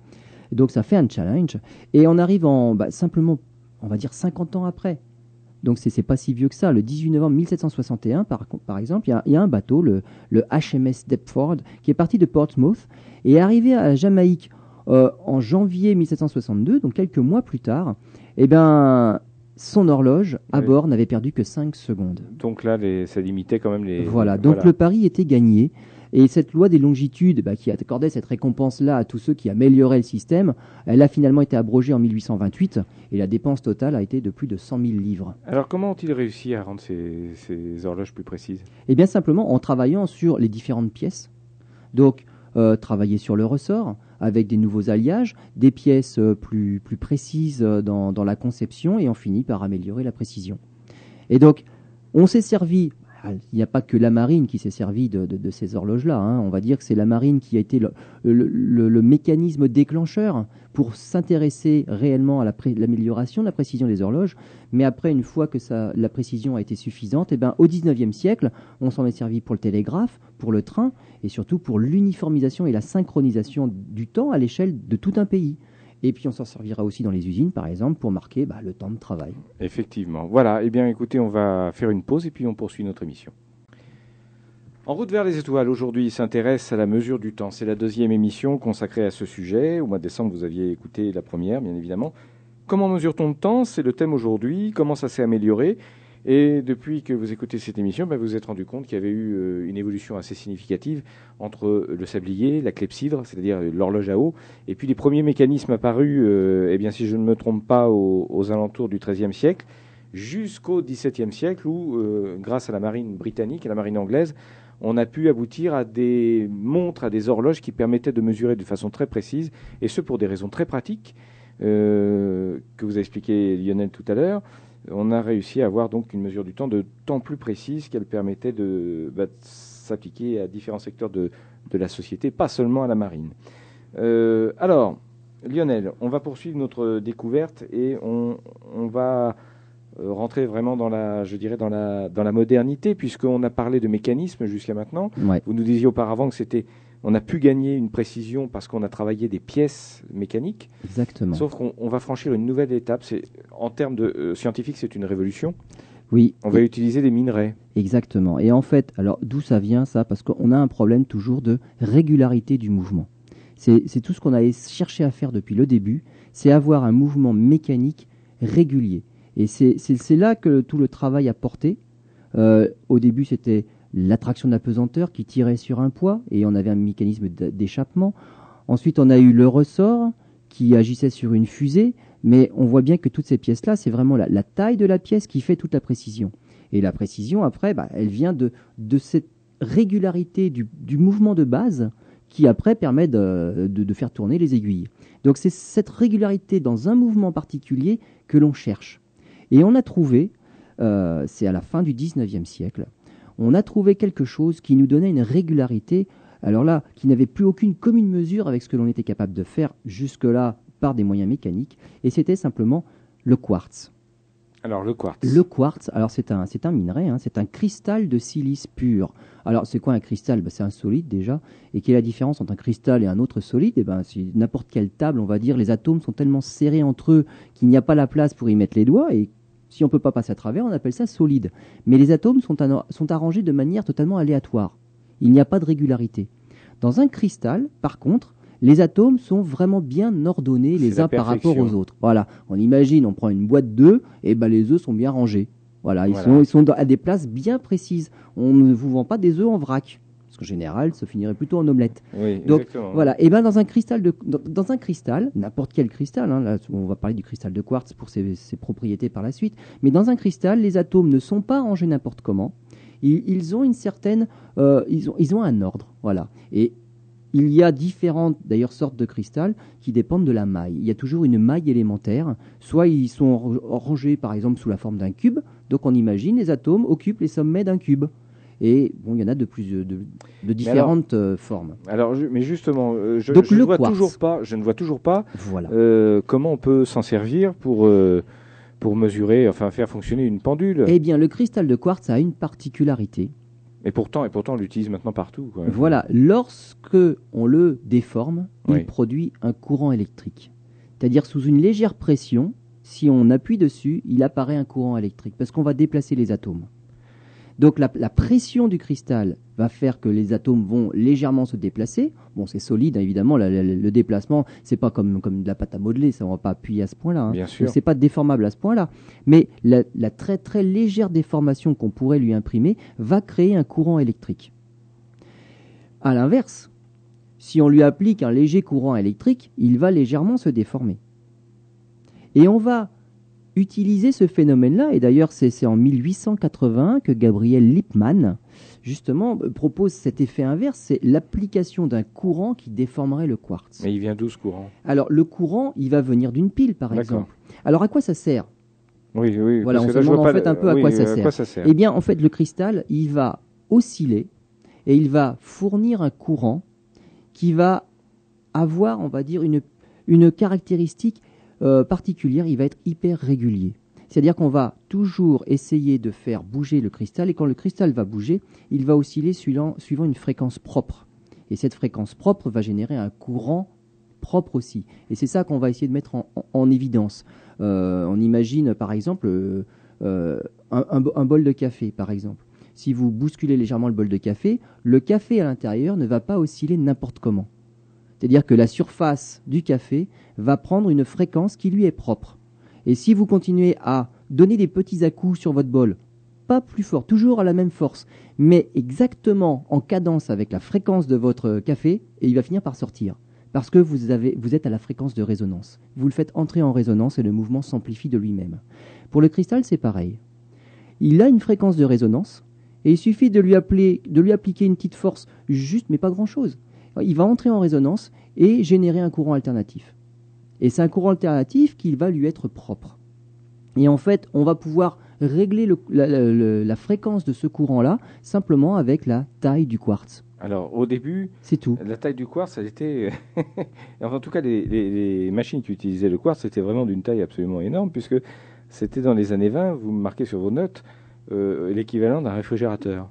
Donc ça fait un challenge. Et on arrive en bah, simplement, on va dire 50 ans après. Donc c'est c'est pas si vieux que ça. Le 18 novembre 1761, par, par exemple, il y a- il y, a un bateau, le, le HMS Deptford, qui est parti de Portsmouth et est arrivé à Jamaïque euh, en janvier 1762, donc quelques mois plus tard. Eh ben, son horloge à Oui. bord n'avait perdu que 5 secondes. Donc là, les, ça limitait quand même les. Voilà, donc le pari était gagné. Et cette loi des longitudes, bah, qui accordait cette récompense-là à tous ceux qui amélioraient le système, elle a finalement été abrogée en 1828 et la dépense totale a été de plus de 100 000 livres. Alors comment ont-ils réussi à rendre ces, ces horloges plus précises? Et bien simplement en travaillant sur les différentes pièces. Donc, euh, travailler sur le ressort avec des nouveaux alliages, des pièces euh, plus, plus précises euh, dans, dans la conception et on finit par améliorer la précision. Et donc, on s'est servi, il n'y a pas que la marine qui s'est servi de, ces horloges-là, hein. on va dire que c'est la marine qui a été le, mécanisme déclencheur pour s'intéresser réellement à l'amélioration de la précision des horloges. Mais après, une fois que la précision a été suffisante, eh ben, au 19e siècle, on s'en est servi pour le télégraphe, pour le train, et surtout pour l'uniformisation et la synchronisation du temps à l'échelle de tout un pays. Et puis on s'en servira aussi dans les usines, par exemple, pour marquer bah, le temps de travail. Effectivement. Voilà, eh bien écoutez, on va faire une pause et puis on poursuit notre émission. En route vers les étoiles, aujourd'hui, s'intéresse à la mesure du temps. C'est la deuxième émission consacrée à ce sujet. Au mois de décembre, vous aviez écouté la première, bien évidemment. Comment mesure-t-on le temps? C'est le thème aujourd'hui. Comment ça s'est amélioré? Et depuis que vous écoutez cette émission, ben, vous vous êtes rendu compte qu'il y avait eu euh, une évolution assez significative entre le sablier, la clepsydre, c'est-à-dire l'horloge à eau, et puis les premiers mécanismes apparus, euh, eh bien, si je ne me trompe pas, aux, alentours du XIIIe siècle, jusqu'au XVIIe siècle, où, euh, grâce à la marine britannique et la marine anglaise, on a pu aboutir à des montres, à des horloges qui permettaient de mesurer de façon très précise, et ce pour des raisons très pratiques, que vous a expliqué Lionel tout à l'heure. On a réussi à avoir donc une mesure du temps de temps plus précise qu'elle permettait de, bah, de s'appliquer à différents secteurs de, de la société, pas seulement à la marine. Euh, alors, Lionel, on va poursuivre notre découverte et on, on va euh, rentrer vraiment dans la, je dirais, dans la, dans la modernité, puisqu'on a parlé de mécanisme jusqu'à maintenant. Ouais. Vous nous disiez auparavant que c'était, on a pu gagner une précision parce qu'on a travaillé des pièces mécaniques. Exactement. Sauf qu'on on va franchir une nouvelle étape. En termes de euh, scientifique, c'est une révolution. Oui, On va utiliser des minerais. exactement. Et en fait, alors d'où ça vient ça? Parce qu'on a un problème toujours de régularité du mouvement. C'est tout ce qu'on a cherché à faire depuis le début, c'est avoir un mouvement mécanique régulier. Et c'est là que tout le travail a porté. Euh, au début, c'était l'attraction de pesanteur qui tirait sur un poids et on avait un mécanisme d'échappement. Ensuite, on a eu le ressort qui agissait sur une fusée, mais on voit bien que toutes ces pièces-là, c'est vraiment la, taille de la pièce qui fait toute la précision. Et la précision, après, bah, elle vient de, cette régularité du, mouvement de base qui, après, permet de faire tourner les aiguilles. Donc c'est cette régularité dans un mouvement particulier que l'on cherche. Et on a trouvé, euh, c'est à la fin du 19e siècle, on a trouvé quelque chose qui nous donnait une régularité, alors là, qui n'avait plus aucune commune mesure avec ce que l'on était capable de faire jusque-là par des moyens mécaniques, et c'était simplement le quartz. Alors le quartz. Le quartz, alors c'est un, c'est un minerai, hein, c'est un cristal de silice pur. Alors c'est quoi un cristal? Ben, C'est un solide déjà. Et quelle est la différence entre un cristal et un autre solide? Eh ben, si n'importe quelle table, on va dire, les atomes sont tellement serrés entre eux qu'il n'y a pas la place pour y mettre les doigts. Et si on ne peut pas passer à travers, on appelle ça solide. Mais les atomes sont, sont arrangés de manière totalement aléatoire. Il n'y a pas de régularité. Dans un cristal, par contre, les atomes sont vraiment bien ordonnés les uns par rapport aux autres. Voilà, on imagine, on prend une boîte d'œufs, et ben les œufs sont bien rangés. Voilà, ils sont, ils sont à des places bien précises. On ne vous vend pas des œufs en vrac. Qu'en général, ça finirait plutôt en omelette. Oui, Donc voilà, et ben dans un cristal de, dans, un cristal, n'importe quel cristal, hein, là, on va parler du cristal de quartz pour ses, propriétés par la suite, mais dans un cristal, les atomes ne sont pas rangés n'importe comment. Ils, ont une certaine, euh, ils ont, ils ont un ordre, voilà. Et il y a différentes d'ailleurs sortes de cristal qui dépendent de la maille. Il y a toujours une maille élémentaire. Soit ils sont rangés par exemple sous la forme d'un cube. Donc on imagine les atomes occupent les sommets d'un cube. Et bon, il y en a de plus de, différentes euh, formes. Alors, mais justement, euh, je, ne vois toujours pas. Je ne vois toujours pas. Euh, comment on peut s'en servir pour pour mesurer, enfin faire fonctionner une pendule. Eh bien, le cristal de quartz a une particularité et pourtant, et pourtant, on l'utilise maintenant partout. Voilà, lorsque on le déforme, il produit un courant électrique. C'est-à-dire sous une légère pression, si on appuie dessus, il apparaît un courant électrique parce qu'on va déplacer les atomes. Donc la, pression du cristal va faire que les atomes vont légèrement se déplacer. Bon, c'est solide, hein, évidemment. Le, déplacement, c'est pas comme, comme de la pâte à modeler, ça on va pas appuyer à ce point-là. Hein. Bien sûr. C'est pas déformable à ce point-là. Mais la, très très légère déformation qu'on pourrait lui imprimer va créer un courant électrique. À l'inverse, si on lui applique un léger courant électrique, il va légèrement se déformer. Et on va utiliser ce phénomène-là, et d'ailleurs c'est en 1880 que Gabriel Lippmann, justement, euh, propose cet effet inverse, c'est l'application d'un courant qui déformerait le quartz. Mais il vient d'où ce courant? Alors le courant, il va venir d'une pile, par exemple. Alors à quoi ça sert? Oui, oui. Voilà, on se demande en fait un peu à, quoi, ça sert. Eh bien, en fait, le cristal, il va osciller et il va fournir un courant qui va avoir, on va dire, une, une caractéristique euh, particulière, il va être hyper régulier. C'est-à-dire qu'on va toujours essayer de faire bouger le cristal, et quand le cristal va bouger, il va osciller suivant, une fréquence propre. Et cette fréquence propre va générer un courant propre aussi. Et c'est ça qu'on va essayer de mettre en, évidence. Euh, on imagine par exemple euh, un, bol de café, par exemple. Si vous bousculez légèrement le bol de café, le café à l'intérieur ne va pas osciller n'importe comment. C'est-à-dire que la surface du café va prendre une fréquence qui lui est propre. Et si vous continuez à donner des petits à-coups sur votre bol, pas plus fort, toujours à la même force, mais exactement en cadence avec la fréquence de votre café, et il va finir par sortir. Parce que vous, êtes à la fréquence de résonance. Vous le faites entrer en résonance et le mouvement s'amplifie de lui-même. Pour le cristal, c'est pareil. Il a une fréquence de résonance, et il suffit de lui, de lui appliquer une petite force, juste, mais pas grand-chose il va entrer en résonance et générer un courant alternatif. Et c'est un courant alternatif qui va lui être propre. Et en fait, on va pouvoir régler la, fréquence de ce courant-là simplement avec la taille du quartz. Alors, au début, c'est tout. La taille du quartz, elle était. en tout cas, les, machines qui utilisaient le quartz, c'était vraiment d'une taille absolument énorme, puisque c'était dans les années 20, vous marquez sur vos notes, euh, l'équivalent d'un réfrigérateur.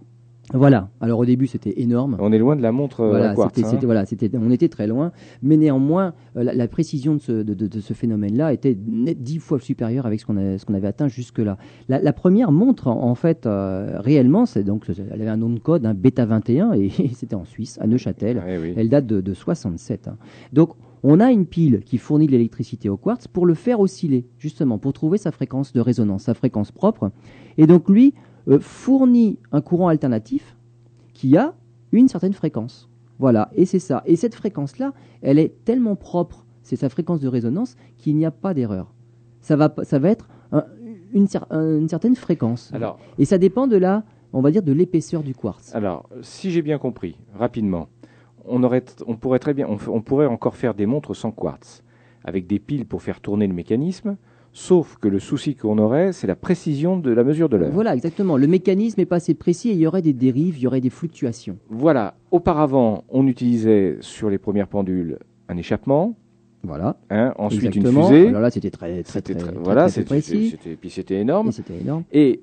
Voilà. Alors au début, c'était énorme. On est loin de la montre euh, voilà, quartz. Hein. voilà, on était très loin. Mais néanmoins, euh, la, précision de ce, phénomène-là était dix fois supérieure avec ce qu'on avait atteint jusque-là. La, première montre, en, fait, euh, réellement, c'est donc, elle avait un nom de code, un Beta 21, et, c'était en Suisse, à Neuchâtel. Ah elle date de, 67. Hein. Donc, on a une pile qui fournit de l'électricité au quartz pour le faire osciller, justement, pour trouver sa fréquence de résonance, sa fréquence propre. Et donc, lui, euh, fournit un courant alternatif qui a une certaine fréquence. Voilà, et c'est ça. Et cette fréquence-là, elle est tellement propre, c'est sa fréquence de résonance, qu'il n'y a pas d'erreur. Ça va, ça va être un- une, cer- une certaine fréquence. Alors, Et ça dépend de la, on va dire, de l'épaisseur du quartz. alors, si j'ai bien compris, rapidement, on, aurait, on pourrait très bien, on pourrait encore faire des montres sans quartz, avec des piles pour faire tourner le mécanisme, sauf que le souci qu'on aurait, c'est la précision de la mesure de l'heure. Voilà, exactement. Le mécanisme n'est pas assez précis et il y aurait des dérives, il y aurait des fluctuations. Voilà. Auparavant, on utilisait sur les premières pendules un échappement, Voilà. hein, ensuite exactement. une fusée. Alors là, c'était très, très, très, très- très, voilà, très précis. c'était- puis c'était énorme. Et c'était énorme. Et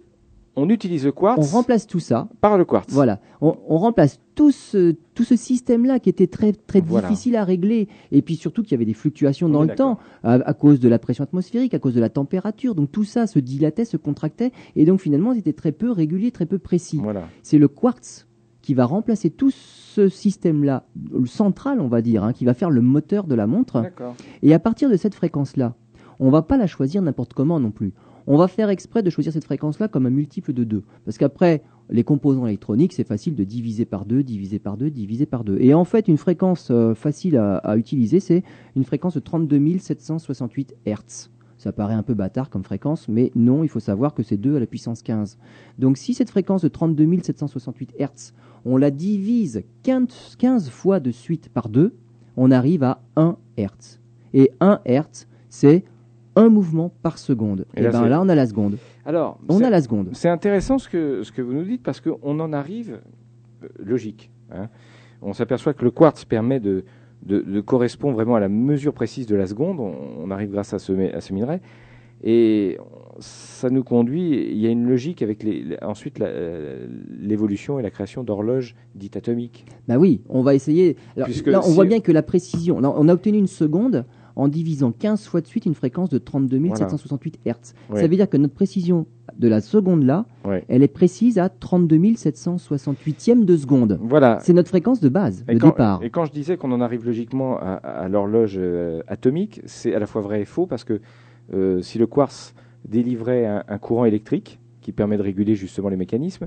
on utilise le quartz On remplace tout ça. par le quartz. Voilà, on, on remplace tout ce, tout ce système-là qui était très, très Voilà. difficile à régler, et puis surtout qu'il y avait des fluctuations On dans le temps, à, à cause de la pression atmosphérique, à cause de la température, donc tout ça se dilatait, se contractait, et donc finalement c'était très peu régulier, très peu précis. Voilà. C'est le quartz qui va remplacer tout ce système-là, le central on va dire, hein, qui va faire le moteur de la montre, et à partir de cette fréquence-là, on va pas la choisir n'importe comment non plus. On va faire exprès de choisir cette fréquence-là comme un multiple de 2. Parce qu'après, les composants électroniques, c'est facile de diviser par 2, diviser par 2, diviser par 2. Et en fait, une fréquence euh, facile à, utiliser, c'est une fréquence de 32 768 Hz. Ça paraît un peu bâtard comme fréquence, mais non, il faut savoir que c'est 2 à la puissance 15. Donc si cette fréquence de 32 768 Hz, on la divise 15, 15 fois de suite par 2, on arrive à 1 Hz. Et 1 Hz, c'est un mouvement par seconde. Et Et, là, ben c'est- là, on a la seconde. Alors, On c'est- a la seconde. c'est intéressant ce que, ce que vous nous dites parce qu'on en arrive euh, logique. hein. On s'aperçoit que le quartz permet de, de, de correspondre vraiment à la mesure précise de la seconde. On, on arrive grâce à ce, à ce minerai. Et ça nous conduit, il y a une logique avec les, ensuite euh, l'évolution et la création d'horloges dites atomiques. Bah oui, on va essayer. Alors, Puisque là, on si- voit bien que la précision. là, on a obtenu une seconde en divisant 15 fois de suite une fréquence de 32 768 Hz. Ouais. Ça veut dire que notre précision de la seconde là, Ouais. elle est précise à 32 768e de seconde. Voilà. C'est notre fréquence de base, Et de quand, départ. et quand je disais qu'on en arrive logiquement à, à l'horloge euh, atomique, c'est à la fois vrai et faux parce que euh, si le quartz délivrait un, un courant électrique qui permet de réguler justement les mécanismes,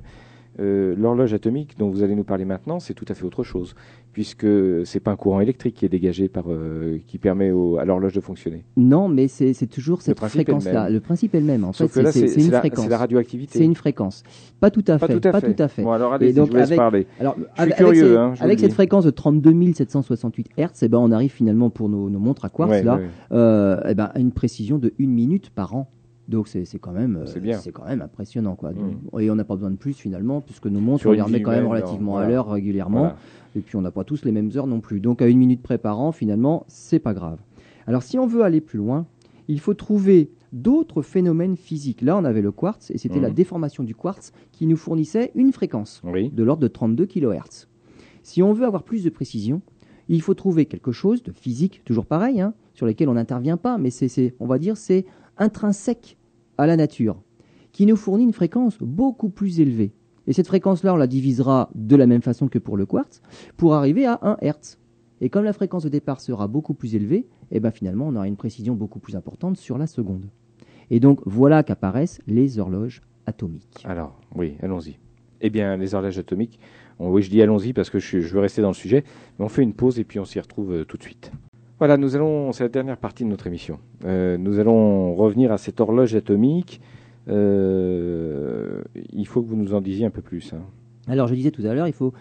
euh, l'horloge atomique dont vous allez nous parler maintenant, c'est tout à fait autre chose, puisque c'est pas un courant électrique qui est dégagé par, euh, qui permet au- à l'horloge de fonctionner. Non, mais c'est toujours cette fréquence-là. Le principe est le même. En Sauf fait, c'est une la, fréquence. c'est la radioactivité. C'est une fréquence. Pas tout à Pas fait. tout à pas fait. tout à fait. Bon, alors allez, Et donc, je vous laisse avec- parler. Alors, suis avec, curieux, avec, hein, je cette dis. fréquence de 32 768 Hz, eh ben, on arrive finalement pour nos, nos montres à quartz Ouais, là, ouais. euh, eh ben, à une précision de 1 minute par an. Donc c'est quand même, euh, C'est quand même impressionnant quoi. Mm. Et on n'a pas besoin de plus finalement puisque nos montres Sur on les remet quand même relativement voilà. à l'heure régulièrement. Voilà. Et puis on n'a pas tous les mêmes heures non plus. Donc à une minute près par an finalement c'est pas grave. Alors si on veut aller plus loin, il faut trouver d'autres phénomènes physiques. Là on avait le quartz et c'était la déformation du quartz qui nous fournissait une fréquence Oui. de l'ordre de 32 kHz. Si on veut avoir plus de précision, il faut trouver quelque chose de physique, toujours pareil, hein, sur lequel on n'intervient pas, mais c'est- on va dire, c'est intrinsèque à la nature, qui nous fournit une fréquence beaucoup plus élevée. Et cette fréquence-là, on la divisera de la même façon que pour le quartz, pour arriver à 1 Hz. Et comme la fréquence de départ sera beaucoup plus élevée, eh ben finalement, on aura une précision beaucoup plus importante sur la seconde. Et donc, voilà qu'apparaissent les horloges atomiques. Alors, oui, allons-y. Eh bien, les horloges atomiques, oui, je dis allons-y parce que je, je veux rester dans le sujet, mais on fait une pause et puis on s'y retrouve euh, tout de suite. Voilà, nous allons, c'est la dernière partie de notre émission. Euh, nous allons revenir à cette horloge atomique. Euh, il faut que vous nous en disiez un peu plus. hein. Alors, je disais tout à l'heure, il faut,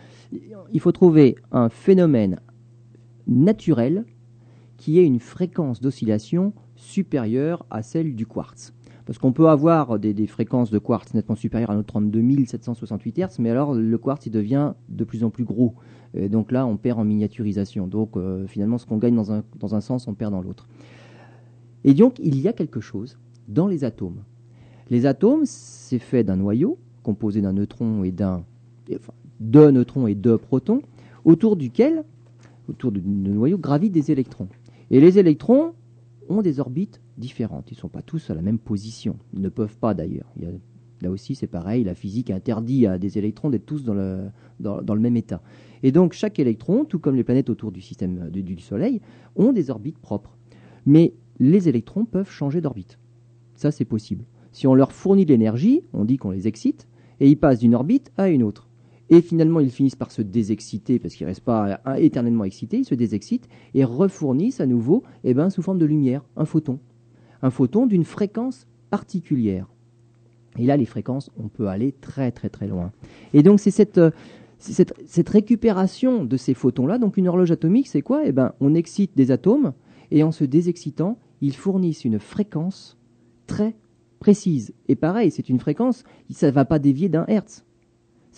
il faut trouver un phénomène naturel qui ait une fréquence d'oscillation supérieure à celle du quartz. Parce qu'on peut avoir des, fréquences de quartz nettement supérieures à nos 32 768 Hz, mais alors le quartz devient de plus en plus gros. Et donc là, on perd en miniaturisation. Donc euh, finalement, ce qu'on gagne dans un, sens, on perd dans l'autre. Et donc, il y a quelque chose dans les atomes. Les atomes, c'est fait d'un noyau composé d'un neutron et d'un enfin, de neutrons et de protons, autour duquel, autour du noyau, gravitent des électrons. Et les électrons ont des orbites différentes. Ils ne sont pas tous à la même position. Ils ne peuvent pas d'ailleurs. Là aussi, c'est pareil. La physique interdit à des électrons d'être tous dans le même état. Et donc, chaque électron, tout comme les planètes autour du système du, du Soleil, ont des orbites propres. Mais les électrons peuvent changer d'orbite. Ça, c'est possible. Si on leur fournit de l'énergie, on dit qu'on les excite, et ils passent d'une orbite à une autre. Et finalement, ils finissent par se désexciter parce qu'ils ne restent pas euh, éternellement excités, ils se désexcitent et refournissent à nouveau, eh ben, sous forme de lumière, un photon. Un photon d'une fréquence particulière. Et là, les fréquences, on peut aller très très très loin. Et donc, c'est cette, euh, cette, cette, récupération de ces photons-là. Donc, une horloge atomique, c'est quoi? Eh ben, on excite des atomes et en se désexcitant, ils fournissent une fréquence très précise. Et pareil, c'est une fréquence, ça ne va pas dévier d'un hertz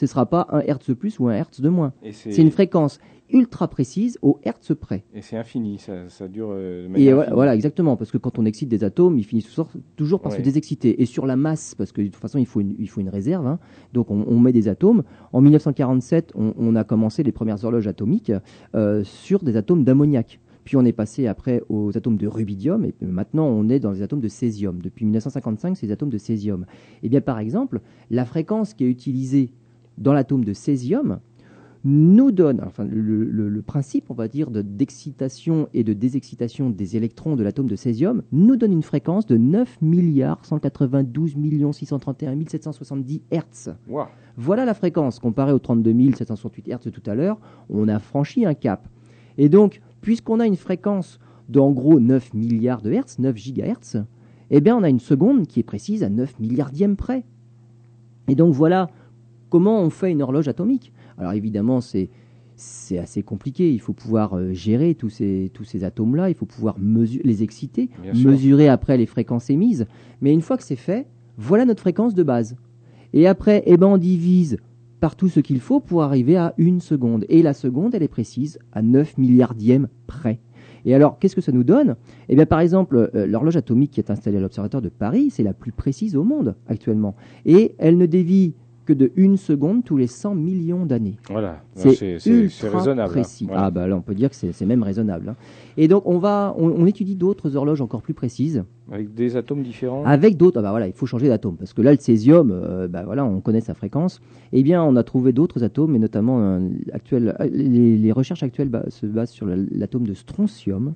ce ne sera pas un Hertz de plus ou un Hertz de moins. C'est une fréquence ultra précise au Hertz près. Et c'est infini, ça, dure euh, de Et voilà, exactement, parce que quand on excite des atomes, ils finissent toujours par se désexciter. Et sur la masse, parce que de toute façon, il faut une, il faut une réserve, hein. donc on, met des atomes. En 1947, on, a commencé les premières horloges atomiques euh, sur des atomes d'ammoniac. Puis on est passé après aux atomes de rubidium, et maintenant on est dans les atomes de césium. Depuis 1955, c'est les atomes de césium. Et eh bien par exemple, la fréquence qui est utilisée dans l'atome de césium nous donne, enfin, le, principe, on va dire, d'excitation et de désexcitation des électrons de l'atome de césium nous donne une fréquence de 9 milliards 192 631 770 Hertz. Voilà la fréquence. Comparée aux 32 768 Hertz tout à l'heure, on a franchi un cap. Et donc, puisqu'on a une fréquence d'en gros 9 milliards de Hertz, 9 gigahertz, eh bien, on a une seconde qui est précise à 9 milliardièmes près. Et donc, voilà Comment on fait une horloge atomique Alors évidemment, c'est c'est assez compliqué. Il faut pouvoir euh, gérer tous ces, tous ces atomes-là, il faut pouvoir les exciter, mesurer après les fréquences émises. Mais une fois que c'est fait, voilà notre fréquence de base. Et après, eh ben, on divise par tout ce qu'il faut pour arriver à une seconde. Et la seconde, elle est précise à 9 milliardièmes près. Et alors, qu'est-ce que ça nous donne? Eh bien, par exemple, euh, l'horloge atomique qui est installée à l'Observatoire de Paris, c'est la plus précise au monde actuellement. Et elle ne dévie de une seconde tous les 100 millions d'années. Voilà, c'est raisonnable. Précis. Ah bah là, on peut dire que c'est même raisonnable. Hein. Et donc on va, on, étudie d'autres horloges encore plus précises. Avec des atomes différents. Avec d'autres, ah bah voilà, il faut changer d'atome parce que là le césium, euh, bah voilà, on connaît sa fréquence. Eh bien, on a trouvé d'autres atomes, et notamment euh, actuel, euh, les, recherches actuelles se basent sur l'atome de strontium.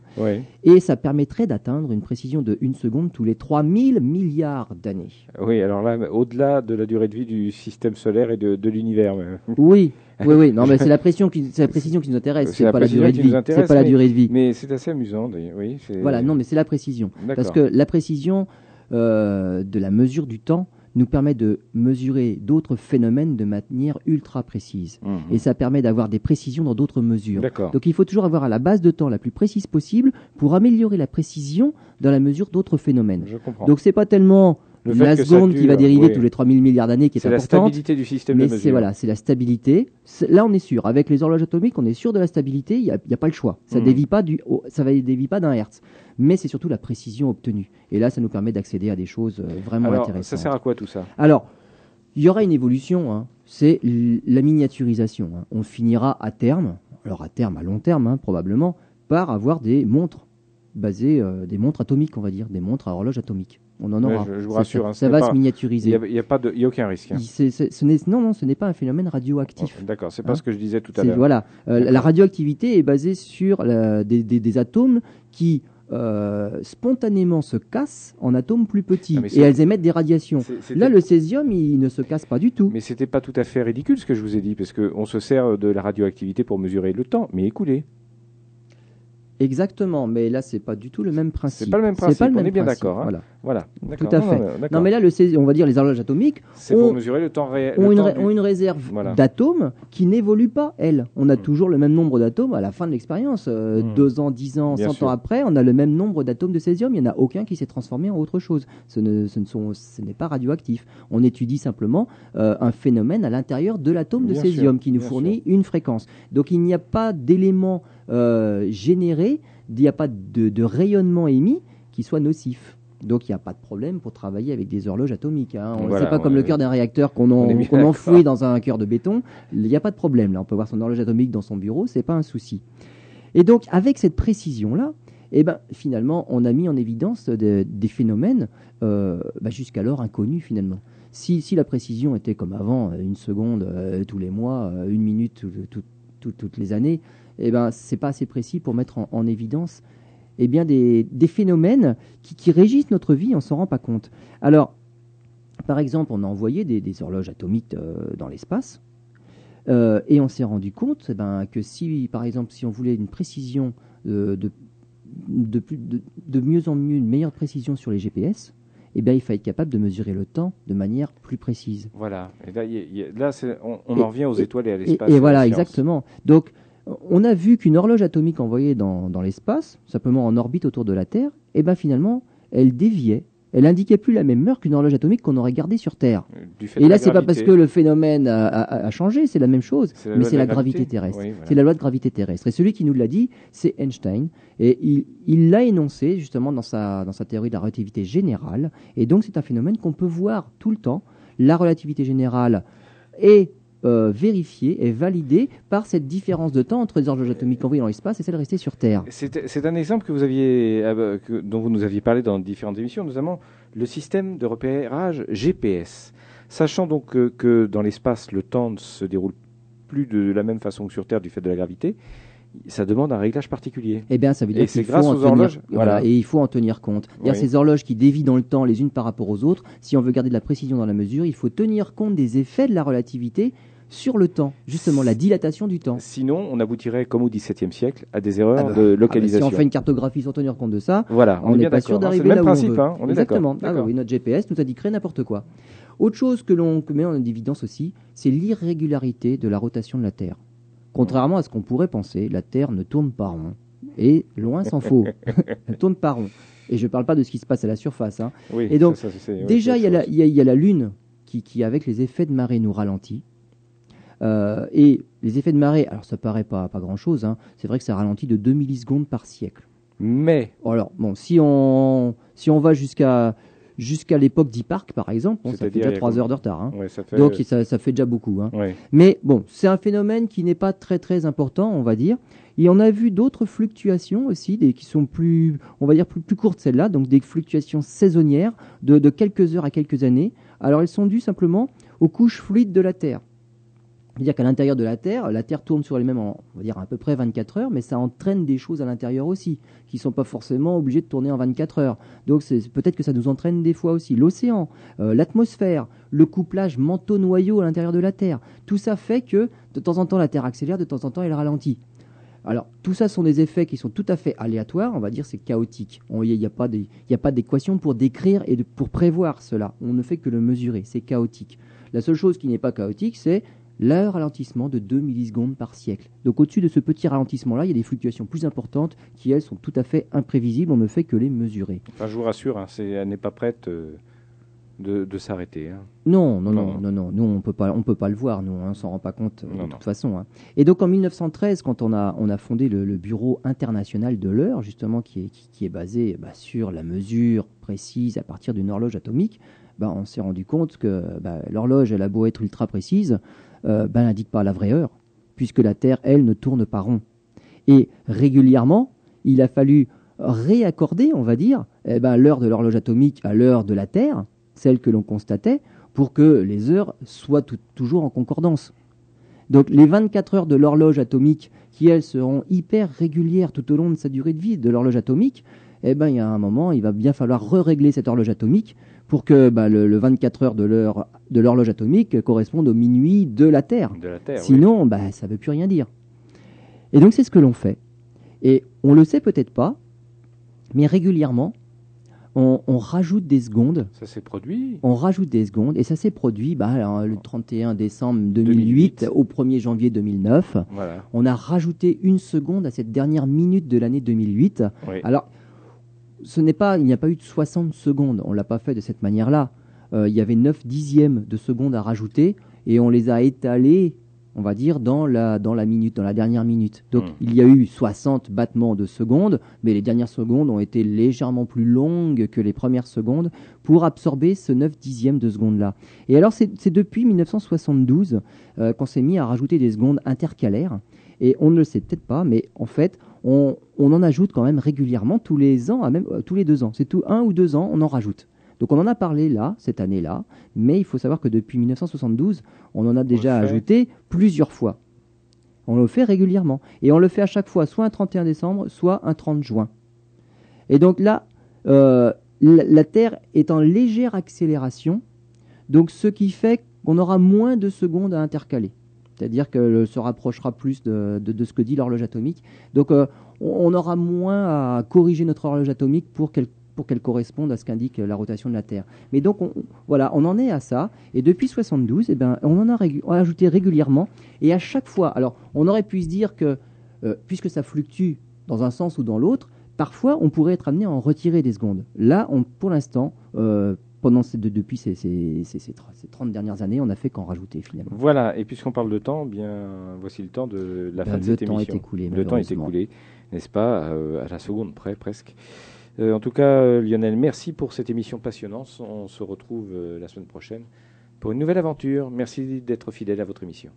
Et ça permettrait d'atteindre une précision de une seconde tous les 3000 milliards d'années. Oui, alors là, au-delà de la durée de vie du système solaire et de, de l'univers. Oui, oui, oui, non, mais c'est la, pression qui, la précision qui nous intéresse, c'est pas la durée de vie. C'est pas la durée de vie. Mais c'est assez amusant, oui. Voilà, non, mais c'est la précision. Parce que la précision euh, de la mesure du temps nous permet de mesurer d'autres phénomènes de manière ultra précise. Mhm. Et ça permet d'avoir des précisions dans d'autres mesures. Donc il faut toujours avoir à la base de temps la plus précise possible pour améliorer la précision dans la mesure d'autres phénomènes. Je comprends. Donc c'est pas tellement la seconde qui va dériver tous les 3000 milliards d'années qui est, importante. C'est la stabilité du système mais de mesure. Voilà, c'est la stabilité. Là, on est sûr. Avec les horloges atomiques, on est sûr de la stabilité. Il n'y a, pas le choix. Ça ne hmm. dévie pas du, ça va dévie pas d'un hertz. Mais c'est surtout la précision obtenue. Et là, ça nous permet d'accéder à des choses euh, vraiment Alors, intéressantes. Ça sert à quoi tout ça? Alors, il y aura une évolution. Hein. C'est la miniaturisation. Hein. On finira à terme, alors à terme, à long terme hein, probablement, par avoir des montres basées, euh, des montres atomiques, on va dire, des montres à horloge atomique. On en aura. je, vous rassure. Ça, hein, va se miniaturiser. Il n'y a, a, a, aucun risque. Hein. ce non, non, ce n'est pas un phénomène radioactif. Oh, d'accord, c'est pas hein ce que je disais tout à l'heure. Voilà, euh, la radioactivité est basée sur des, atomes qui euh, spontanément se cassent en atomes plus petits et elles émettent des radiations. Là, le césium, il ne se casse pas du tout. Mais c'était pas tout à fait ridicule ce que je vous ai dit, parce qu'on se sert de la radioactivité pour mesurer le temps, mais écoulé. Exactement, mais là c'est pas du tout le même principe. C'est pas le même principe. on est bien d'accord. Hein. Voilà. Tout à fait. Non, mais là le on va dire les horloges atomiques. C'est pour mesurer le temps réel. Ont, une, réserve d'atomes qui n'évolue pas. elles. on a hmm. toujours le même nombre d'atomes à la fin de l'expérience. Euh, hmm. Deux ans, dix ans, cent ans après, on a le même nombre d'atomes de césium. Il n'y en a aucun qui s'est transformé en autre chose. Ce ne, ce ne sont, ce n'est pas radioactif. On étudie simplement euh, un phénomène à l'intérieur de l'atome de césium qui nous fournit une fréquence. Donc il n'y a pas d'élément euh, généré, il n'y a pas de, rayonnement émis qui soit nocif. Donc il n'y a pas de problème pour travailler avec des horloges atomiques. Hein. C'est pas comme le cœur d'un réacteur qu'on enfouit dans un cœur de béton. Il n'y a pas de problème. Là, on peut voir son horloge atomique dans son bureau, c'est pas un souci. Et donc avec cette précision là, eh ben, finalement, on a mis en évidence des phénomènes euh, bah, jusqu'alors inconnus finalement. Si, la précision était comme avant, une seconde euh, tous les mois, une minute toutes les années, eh ben, c'est pas assez précis pour mettre en, évidence eh bien, des, phénomènes qui, régissent notre vie, on s'en rend pas compte. Alors, Par exemple, on a envoyé des, horloges atomiques dans l'espace. et on s'est rendu compte eh ben, que si, par exemple, si on voulait une précision de, de, de, mieux en mieux, une meilleure précision sur les GPS, eh bien, il faut être capable de mesurer le temps de manière plus précise. Voilà. Et là, on, en revient aux étoiles et à l'espace. Et, voilà, exactement. Donc, on a vu qu'une horloge atomique envoyée dans, dans l'espace, simplement en orbite autour de la Terre, eh ben, finalement, elle déviait elle indiquait plus la même heure qu'une horloge atomique qu'on aurait gardée sur Terre. Et là, c'est pas parce que le phénomène a, changé, c'est la même chose, mais c'est la, gravité, terrestre. C'est la loi de gravité terrestre. Et celui qui nous l'a dit, c'est Einstein, et il l'a énoncé justement dans sa, dans sa théorie de la relativité générale. Et donc, c'est un phénomène qu'on peut voir tout le temps. La relativité générale est euh, vérifié et validé par cette différence de temps entre les horloges atomiques envoyées dans l'espace et celles restées sur Terre. C'est un exemple que vous aviez, euh, dont vous nous aviez parlé dans différentes émissions, notamment le système de repérage GPS. Sachant donc que, dans l'espace, le temps ne se déroule plus de la même façon que sur Terre du fait de la gravité, ça demande un réglage particulier. Eh bien, ça veut dire qu'il faut en tenir, voilà, et il faut en tenir compte. Ces horloges qui dévient dans le temps les unes par rapport aux autres, si on veut garder de la précision dans la mesure, il faut tenir compte des effets de la relativité sur le temps, justement la dilatation du temps. Sinon, on aboutirait, comme au XVIIe siècle, à des erreurs ah bah, de localisation. Ah bah, si on fait une cartographie sans tenir compte de ça, voilà, on n'est pas sûr d'arriver là où principe, on veut. Hein, on Exactement. Ah oui, notre GPS nous indiquerait n'importe quoi. Autre chose que l'on met en évidence aussi, c'est l'irrégularité de la rotation de la Terre. Contrairement à ce qu'on pourrait penser, la Terre ne tourne pas rond. Et loin s'en faut. Elle tourne pas rond. Et je ne parle pas de ce qui se passe à la surface. Hein. et donc, déjà, il y, a la Lune qui, qui, avec les effets de marée, nous ralentit. Euh, et les effets de marée, alors ça paraît pas, pas grand-chose, hein. c'est vrai que ça ralentit de 2 millisecondes par siècle. Mais Alors, bon, si on, si on va jusqu'à jusqu'à l'époque d'E-Park, par exemple, ça fait déjà 3 heures de retard. Hein. Donc ça, ça, fait déjà beaucoup. Hein. Mais bon, c'est un phénomène qui n'est pas très très important, on va dire. Et on a vu d'autres fluctuations aussi, des, qui sont plus, on va dire, plus, plus courtes celles-là, donc des fluctuations saisonnières de, de quelques heures à quelques années. Alors elles sont dues simplement aux couches fluides de la Terre. C'est-à-dire qu'à l'intérieur de la Terre, la Terre tourne sur elle-même en, on va dire, à peu près 24 heures, mais ça entraîne des choses à l'intérieur aussi, qui ne sont pas forcément obligées de tourner en 24 heures. Donc peut-être que ça nous entraîne des fois aussi. L'océan, euh, l'atmosphère, le couplage manteau-noyau à l'intérieur de la Terre, tout ça fait que de temps en temps la Terre accélère, de temps en temps elle ralentit. Alors, tout ça sont des effets qui sont tout à fait aléatoires, on va dire c'est chaotique. Il n'y a, pas d'équation pour décrire et pour prévoir cela. On ne fait que le mesurer, c'est chaotique. La seule chose qui n'est pas chaotique, c'est le ralentissement de 2 millisecondes par siècle. Donc au-dessus de ce petit ralentissement-là, il y a des fluctuations plus importantes qui, elles, sont tout à fait imprévisibles. On ne fait que les mesurer. Enfin, je vous rassure, hein, elle n'est pas prête euh, de, s'arrêter. Hein. Non, non, non, non, non, Nous, on peut pas, on peut pas le voir. Nous, hein, on s'en rend pas compte euh, de toute façon. Hein. Et donc en 1913, quand on a, on a fondé le, Bureau international de l'heure, justement, qui est, qui, est basé bah, sur la mesure précise à partir d'une horloge atomique, bah, on s'est rendu compte que bah, l'horloge, elle a beau être ultra précise, euh, ben, n'indique pas la vraie heure, puisque la Terre, elle, ne tourne pas rond. Et régulièrement, il a fallu réaccorder, on va dire, eh ben, l'heure de l'horloge atomique à l'heure de la Terre, celle que l'on constatait, pour que les heures soient toujours en concordance. Donc les 24 heures de l'horloge atomique, qui elles seront hyper régulières tout au long de sa durée de vie de l'horloge atomique, eh ben, il y a un moment, il va bien falloir re-régler cette horloge atomique pour que bah, le, 24 heures de l'heure de l'horloge atomique corresponde au minuit de la Terre. Sinon, bah, ça ne veut plus rien dire. Et donc c'est ce que l'on fait. Et on le sait peut-être pas, mais régulièrement, on, rajoute des secondes. Ça s'est produit On rajoute des secondes, et ça s'est produit bah, le 31 décembre 2008, au 1er janvier 2009. On a rajouté une seconde à cette dernière minute de l'année 2008. Alors, ce n'est pas, il n'y a pas eu de 60 secondes. On l'a pas fait de cette manière-là. Euh, il y avait 9 dixièmes de secondes à rajouter et on les a étalés, on va dire, dans la, dans la minute, dans la dernière minute. Donc hmm. il y a eu 60 battements de secondes, mais les dernières secondes ont été légèrement plus longues que les premières secondes pour absorber ce 9 dixièmes de seconde-là. Et alors c'est depuis 1972 euh, qu'on s'est mis à rajouter des secondes intercalaires. Et on ne le sait peut-être pas, mais en fait, on, en ajoute quand même régulièrement tous les ans, même euh, tous les deux ans. C'est tout un ou deux ans, on en rajoute. Donc on en a parlé là, cette année-là, mais il faut savoir que depuis 1972, on en a déjà ajouté plusieurs fois. On le fait régulièrement. Et on le fait à chaque fois, soit un 31 décembre, soit un 30 juin. Et donc là, euh, la, Terre est en légère accélération Donc ce qui fait qu'on aura moins de secondes à intercaler. C'est-à-dire qu'elle se rapprochera plus de, ce que dit l'horloge atomique. Donc euh, on aura moins à corriger notre horloge atomique pour qu'elle corresponde à ce qu'indique la rotation de la Terre. Mais donc, on, voilà, on en est à ça. Et depuis 72, eh ben, on en a, ajouté régulièrement. Et à chaque fois, alors, on aurait pu se dire que, euh, puisque ça fluctue dans un sens ou dans l'autre, parfois, on pourrait être amené à en retirer des secondes. Là, on, pour l'instant, euh, pendant ces, depuis ces, ces, ces, 30 dernières années, on n'a fait qu'en rajouter finalement. Voilà, et puisqu'on parle de temps, bien voici le temps de la ben, fin de cette émission. Le temps est écoulé. Le temps est écoulé, n'est-ce pas, euh, à la seconde près presque. Euh, en tout cas, euh, Lionel, merci pour cette émission passionnante. On se retrouve la semaine prochaine pour une nouvelle aventure. Merci d'être fidèle à votre émission.